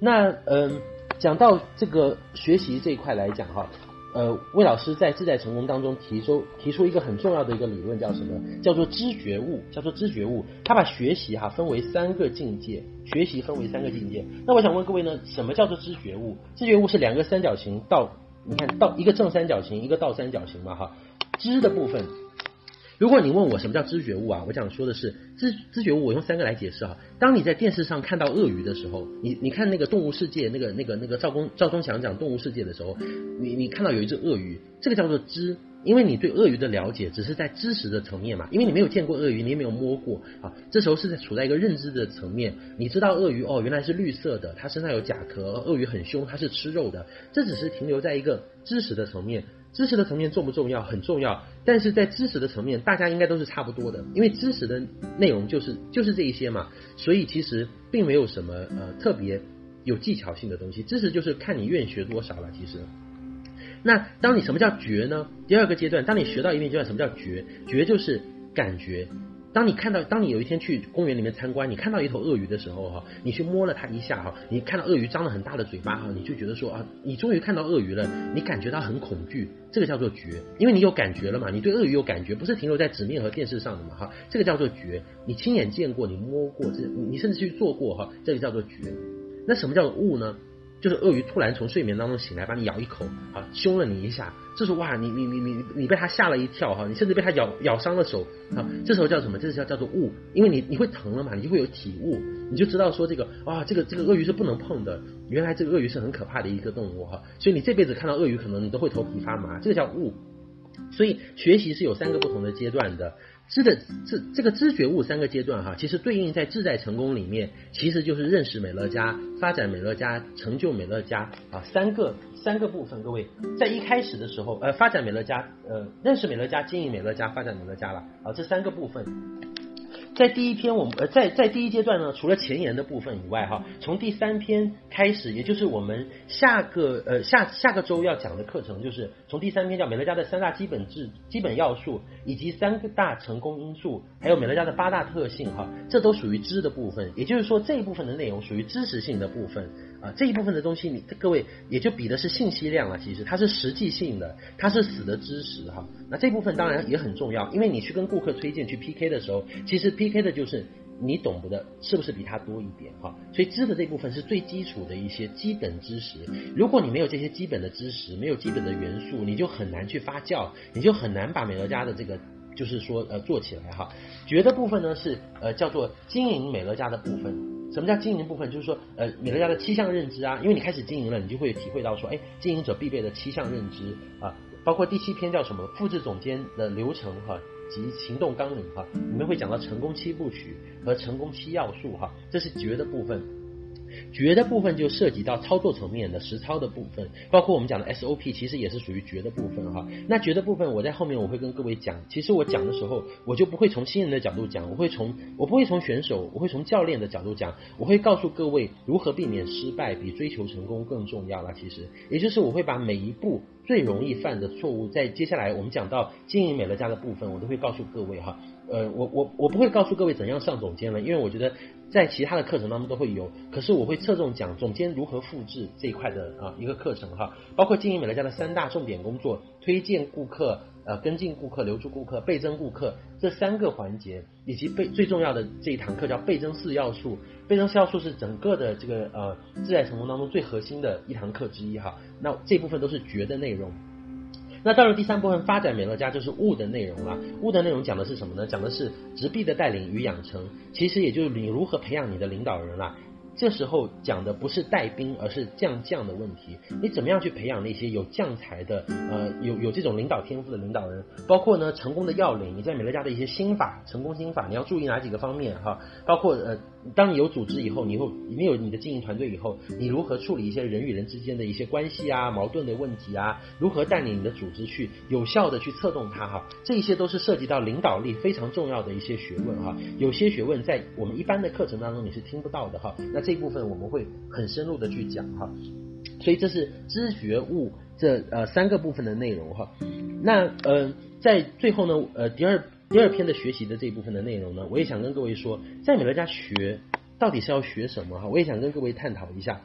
那嗯，讲到这个学习这一块来讲哈，呃，魏老师在自在成功当中提出提出一个很重要的一个理论叫什么？叫做知觉悟，叫做知觉悟。他把学习哈分为三个境界，学习分为三个境界。那我想问各位呢，什么叫做知觉悟？知觉悟是两个三角形到，你看到一个正三角形，一个倒三角形嘛哈，知的部分。如果你问我什么叫知觉物啊，我想说的是知知觉物，我用三个来解释哈。当你在电视上看到鳄鱼的时候，你你看那个动物世界那个那个那个赵公赵忠祥讲动物世界的时候，你你看到有一只鳄鱼，这个叫做知，因为你对鳄鱼的了解只是在知识的层面嘛，因为你没有见过鳄鱼，你也没有摸过啊，这时候是在处在一个认知的层面，你知道鳄鱼哦原来是绿色的，它身上有甲壳，鳄鱼很凶，它是吃肉的，这只是停留在一个知识的层面。知识的层面重不重要？很重要。但是在知识的层面，大家应该都是差不多的，因为知识的内容就是就是这一些嘛。所以其实并没有什么呃特别有技巧性的东西。知识就是看你愿学多少了。其实，那当你什么叫觉呢？第二个阶段，当你学到一定阶段，什么叫觉？觉就是感觉。当你看到，当你有一天去公园里面参观，你看到一头鳄鱼的时候，哈，你去摸了它一下，哈，你看到鳄鱼张了很大的嘴巴，哈，你就觉得说啊，你终于看到鳄鱼了，你感觉到很恐惧，这个叫做觉，因为你有感觉了嘛，你对鳄鱼有感觉，不是停留在纸面和电视上的嘛，哈，这个叫做觉，你亲眼见过，你摸过，这你甚至去做过，哈，这个叫做觉。那什么叫做悟呢？就是鳄鱼突然从睡眠当中醒来，把你咬一口，啊，凶了你一下，这时候哇，你你你你你被它吓了一跳哈，你甚至被它咬咬伤了手啊，这时候叫什么？这是叫叫做悟，因为你你会疼了嘛，你就会有体悟，你就知道说这个啊，这个这个鳄鱼是不能碰的，原来这个鳄鱼是很可怕的一个动物哈，所以你这辈子看到鳄鱼，可能你都会头皮发麻，这个叫悟。所以学习是有三个不同的阶段的。知的知这个知觉悟三个阶段哈，其实对应在自在成功里面，其实就是认识美乐家、发展美乐家、成就美乐家啊三个三个部分。各位在一开始的时候，呃，发展美乐家，呃，认识美乐家、经营美乐家、发展美乐家了啊，这三个部分。在第一篇，我们呃，在在第一阶段呢，除了前言的部分以外，哈，从第三篇开始，也就是我们下个呃下下个周要讲的课程，就是从第三篇叫美乐家的三大基本制基本要素，以及三个大成功因素，还有美乐家的八大特性，哈，这都属于知的部分。也就是说，这一部分的内容属于知识性的部分啊，这一部分的东西，你各位也就比的是信息量了。其实它是实际性的，它是死的知识哈。那这部分当然也很重要，因为你去跟顾客推荐去 PK 的时候，其实 PK 的就是你懂不的，是不是比他多一点哈？所以知的这部分是最基础的一些基本知识。如果你没有这些基本的知识，没有基本的元素，你就很难去发酵，你就很难把美乐家的这个就是说呃做起来哈。觉的部分呢是呃叫做经营美乐家的部分。什么叫经营部分？就是说呃美乐家的七项认知啊，因为你开始经营了，你就会体会到说，哎，经营者必备的七项认知啊。包括第七篇叫什么？复制总监的流程哈及行动纲领哈，里面会讲到成功七部曲和成功七要素哈，这是绝的部分。绝的部分就涉及到操作层面的实操的部分，包括我们讲的 SOP，其实也是属于绝的部分哈。那绝的部分，我在后面我会跟各位讲。其实我讲的时候，我就不会从新人的角度讲，我会从我不会从选手，我会从教练的角度讲。我会告诉各位如何避免失败，比追求成功更重要啦。其实，也就是我会把每一步最容易犯的错误，在接下来我们讲到经营美乐家的部分，我都会告诉各位哈。呃，我我我不会告诉各位怎样上总监了，因为我觉得在其他的课程当中都会有，可是我会侧重讲总监如何复制这一块的啊一个课程哈，包括经营美乐家的三大重点工作：推荐顾客、呃跟进顾客、留住顾客、倍增顾客这三个环节，以及倍最重要的这一堂课叫倍增四要素。倍增四要素是整个的这个呃自在成功当中最核心的一堂课之一哈。那这部分都是绝的内容。那到了第三部分，发展美乐家就是物的内容了。物的内容讲的是什么呢？讲的是直臂的带领与养成，其实也就是你如何培养你的领导人啦。这时候讲的不是带兵，而是将将的问题。你怎么样去培养那些有将才的，呃，有有这种领导天赋的领导人？包括呢，成功的要领，你在美乐家的一些心法，成功心法，你要注意哪几个方面哈？包括呃，当你有组织以后，你会你有你的经营团队以后，你如何处理一些人与人之间的一些关系啊、矛盾的问题啊？如何带领你的组织去有效的去策动它哈？这一些都是涉及到领导力非常重要的一些学问哈。有些学问在我们一般的课程当中你是听不到的哈。那这一部分我们会很深入的去讲哈，所以这是知觉悟这呃三个部分的内容哈。那呃在最后呢呃第二第二篇的学习的这一部分的内容呢，我也想跟各位说，在美乐家学到底是要学什么哈？我也想跟各位探讨一下。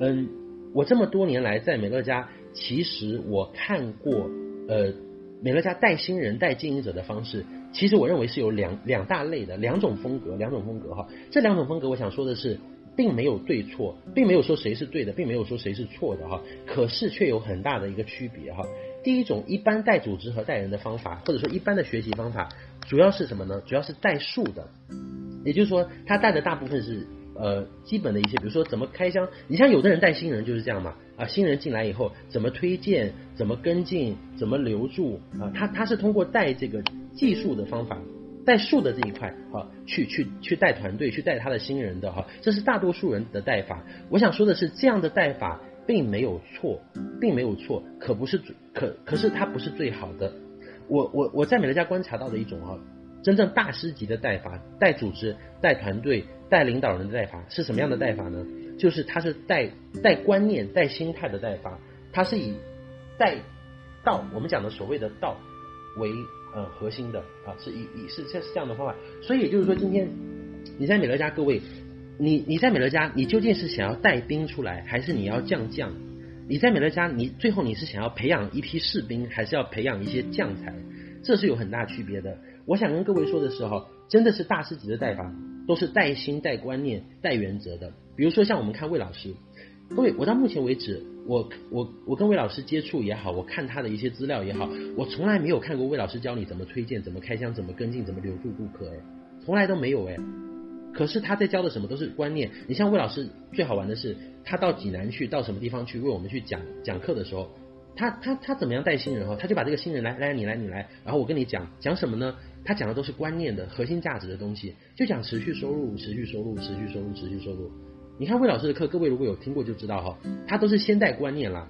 嗯，我这么多年来在美乐家，其实我看过呃美乐家带新人带经营者的方式。其实我认为是有两两大类的两种风格，两种风格哈。这两种风格，我想说的是，并没有对错，并没有说谁是对的，并没有说谁是错的哈。可是却有很大的一个区别哈。第一种一般带组织和带人的方法，或者说一般的学习方法，主要是什么呢？主要是带数的，也就是说，他带的大部分是呃基本的一些，比如说怎么开箱。你像有的人带新人就是这样嘛啊，新人进来以后怎么推荐，怎么跟进，怎么留住啊，他他是通过带这个。技术的方法，带数的这一块，哈，去去去带团队，去带他的新人的哈，这是大多数人的带法。我想说的是，这样的带法并没有错，并没有错，可不是最可可是它不是最好的。我我我在美乐家观察到的一种啊，真正大师级的带法，带组织、带团队、带领导人的带法是什么样的带法呢？就是它是带带观念、带心态的带法，它是以带道，我们讲的所谓的道为呃核心的啊，是以以是这是这样的方法。所以也就是说，今天你在美乐家，各位，你你在美乐家，你究竟是想要带兵出来，还是你要将将？你在美乐家，你最后你是想要培养一批士兵，还是要培养一些将才？这是有很大区别的。我想跟各位说的时候，真的是大师级的带法，都是带心、带观念、带原则的。比如说像我们看魏老师，各位，我到目前为止，我我我跟魏老师接触也好，我看他的一些资料也好，我从来没有看过魏老师教你怎么推荐、怎么开箱、怎么跟进、怎么留住顾客，从来都没有哎。可是他在教的什么都是观念。你像魏老师最好玩的是，他到济南去，到什么地方去为我们去讲讲课的时候，他他他怎么样带新人哈？他就把这个新人来来你来你来，然后我跟你讲讲什么呢？他讲的都是观念的核心价值的东西，就讲持续收入、持续收入、持续收入、持续收入。你看魏老师的课，各位如果有听过就知道哈，他都是先带观念啦。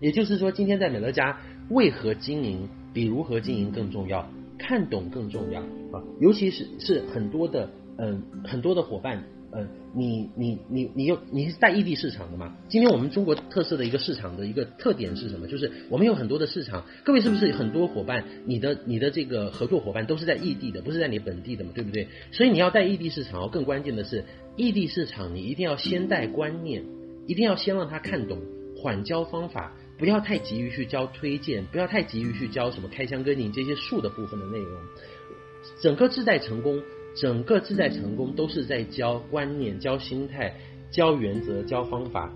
也就是说，今天在美乐家为何经营比如何经营更重要，看懂更重要啊，尤其是是很多的。嗯，很多的伙伴，嗯，你你你你又你是在异地市场的嘛？今天我们中国特色的一个市场的一个特点是什么？就是我们有很多的市场，各位是不是很多伙伴？你的你的这个合作伙伴都是在异地的，不是在你本地的嘛？对不对？所以你要带异地市场，更关键的是异地市场，你一定要先带观念，一定要先让他看懂，缓教方法，不要太急于去教推荐，不要太急于去教什么开箱跟进这些术的部分的内容，整个自带成功。整个自在成功都是在教观念、教心态、教原则、教方法。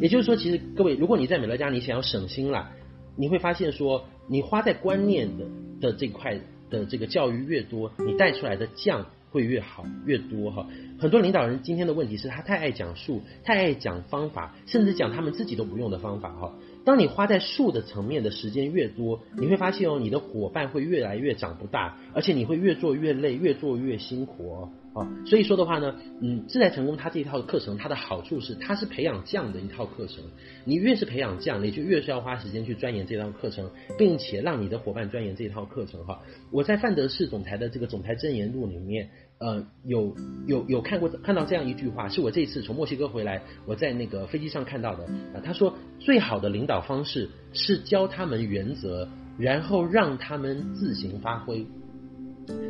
也就是说，其实各位，如果你在美乐家，你想要省心了，你会发现说，你花在观念的的这块的这个教育越多，你带出来的将会越好越多哈。很多领导人今天的问题是他太爱讲术，太爱讲方法，甚至讲他们自己都不用的方法哈。当你花在术的层面的时间越多，你会发现哦，你的伙伴会越来越长不大，而且你会越做越累，越做越辛苦哦。啊，所以说的话呢，嗯，自在成功它这一套课程，它的好处是它是培养匠的一套课程。你越是培养匠，你就越是要花时间去钻研这套课程，并且让你的伙伴钻研这套课程哈。我在范德士总裁的这个总裁箴言录里面。呃，有有有看过看到这样一句话，是我这次从墨西哥回来，我在那个飞机上看到的。啊，他说最好的领导方式是教他们原则，然后让他们自行发挥。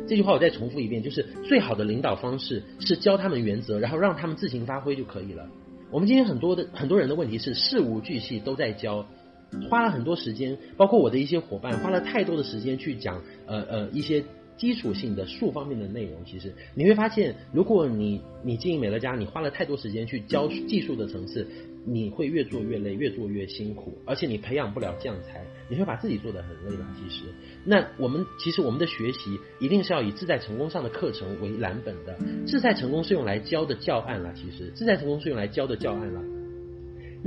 这句话我再重复一遍，就是最好的领导方式是教他们原则，然后让他们自行发挥就可以了。我们今天很多的很多人的问题是事无巨细都在教，花了很多时间，包括我的一些伙伴花了太多的时间去讲呃呃一些。基础性的术方面的内容，其实你会发现，如果你你经营美乐家，你花了太多时间去教技术的层次，你会越做越累，越做越辛苦，而且你培养不了将才，你会把自己做得很累的。其实，那我们其实我们的学习一定是要以自在成功上的课程为蓝本的，自在成功是用来教的教案了。其实，自在成功是用来教的教案了。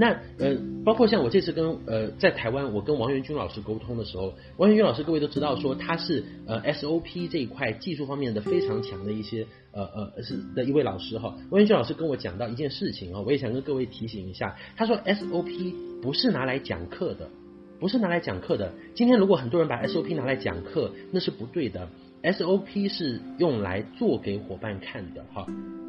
那呃，包括像我这次跟呃在台湾，我跟王元军老师沟通的时候，王元军老师各位都知道说他是呃 SOP 这一块技术方面的非常强的一些呃呃是的一位老师哈。王元军老师跟我讲到一件事情啊，我也想跟各位提醒一下，他说 SOP 不是拿来讲课的，不是拿来讲课的。今天如果很多人把 SOP 拿来讲课，那是不对的。SOP 是用来做给伙伴看的哈。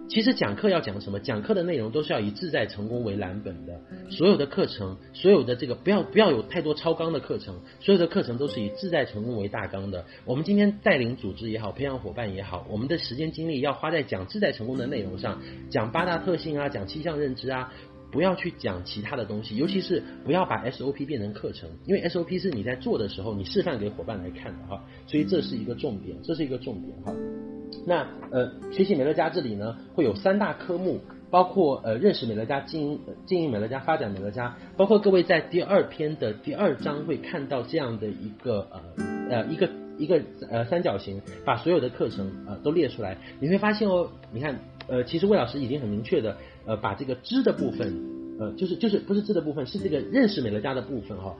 其实讲课要讲什么？讲课的内容都是要以自在成功为蓝本的。所有的课程，所有的这个不要不要有太多超纲的课程，所有的课程都是以自在成功为大纲的。我们今天带领组织也好，培养伙伴也好，我们的时间精力要花在讲自在成功的内容上，讲八大特性啊，讲七项认知啊。不要去讲其他的东西，尤其是不要把 SOP 变成课程，因为 SOP 是你在做的时候，你示范给伙伴来看的哈，所以这是一个重点，这是一个重点哈。那呃，学习美乐家这里呢，会有三大科目，包括呃认识美乐家、经营经营美乐家、发展美乐家，包括各位在第二篇的第二章会看到这样的一个呃呃一个一个呃三角形，把所有的课程呃都列出来，你会发现哦，你看呃其实魏老师已经很明确的。呃，把这个知的部分，呃，就是就是不是知的部分，是这个认识美乐家的部分哈。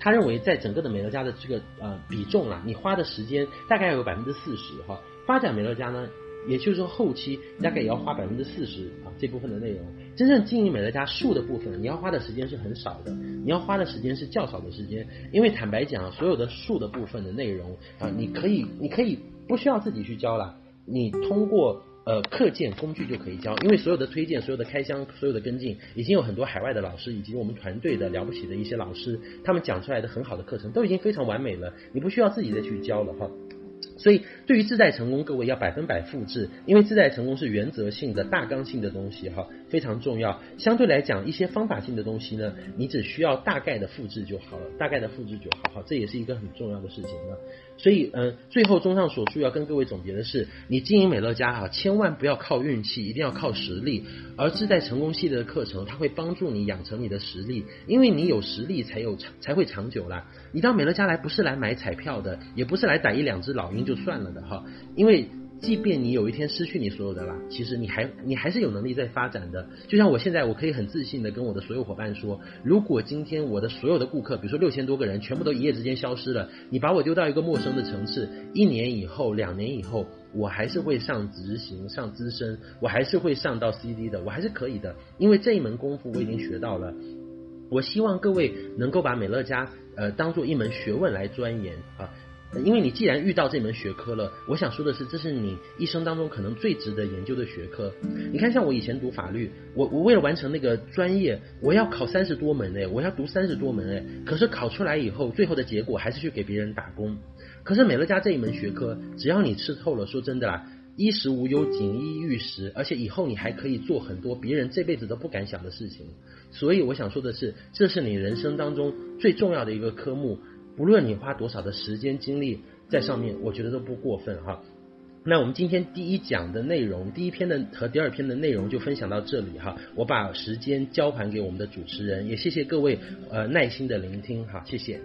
他认为在整个的美乐家的这个呃比重啊，你花的时间大概要有百分之四十哈。发展美乐家呢，也就是说后期大概也要花百分之四十啊。这部分的内容。真正经营美乐家术的部分，你要花的时间是很少的，你要花的时间是较少的时间。因为坦白讲，所有的术的部分的内容啊，你可以你可以不需要自己去教了，你通过。呃，课件工具就可以教，因为所有的推荐、所有的开箱、所有的跟进，已经有很多海外的老师以及我们团队的了不起的一些老师，他们讲出来的很好的课程都已经非常完美了，你不需要自己再去教了哈。所以，对于自在成功，各位要百分百复制，因为自在成功是原则性的大纲性的东西哈，非常重要。相对来讲，一些方法性的东西呢，你只需要大概的复制就好了，大概的复制就好，好，这也是一个很重要的事情呢。所以，嗯，最后综上所述，要跟各位总结的是，你经营美乐家哈，千万不要靠运气，一定要靠实力。而自在成功系列的课程，它会帮助你养成你的实力，因为你有实力才有长才会长久啦。你到美乐家来不是来买彩票的，也不是来逮一两只老鹰就就算了的哈，因为。即便你有一天失去你所有的啦，其实你还你还是有能力在发展的。就像我现在，我可以很自信的跟我的所有伙伴说，如果今天我的所有的顾客，比如说六千多个人，全部都一夜之间消失了，你把我丢到一个陌生的城市，一年以后、两年以后，我还是会上执行、上资深，我还是会上到 CD 的，我还是可以的，因为这一门功夫我已经学到了。我希望各位能够把美乐家呃当做一门学问来钻研啊。因为你既然遇到这门学科了，我想说的是，这是你一生当中可能最值得研究的学科。你看，像我以前读法律，我我为了完成那个专业，我要考三十多门哎，我要读三十多门哎，可是考出来以后，最后的结果还是去给别人打工。可是美乐家这一门学科，只要你吃透了，说真的啦，衣食无忧，锦衣玉食，而且以后你还可以做很多别人这辈子都不敢想的事情。所以我想说的是，这是你人生当中最重要的一个科目。不论你花多少的时间精力在上面，我觉得都不过分哈。那我们今天第一讲的内容，第一篇的和第二篇的内容就分享到这里哈。我把时间交还给我们的主持人，也谢谢各位呃耐心的聆听哈，谢谢。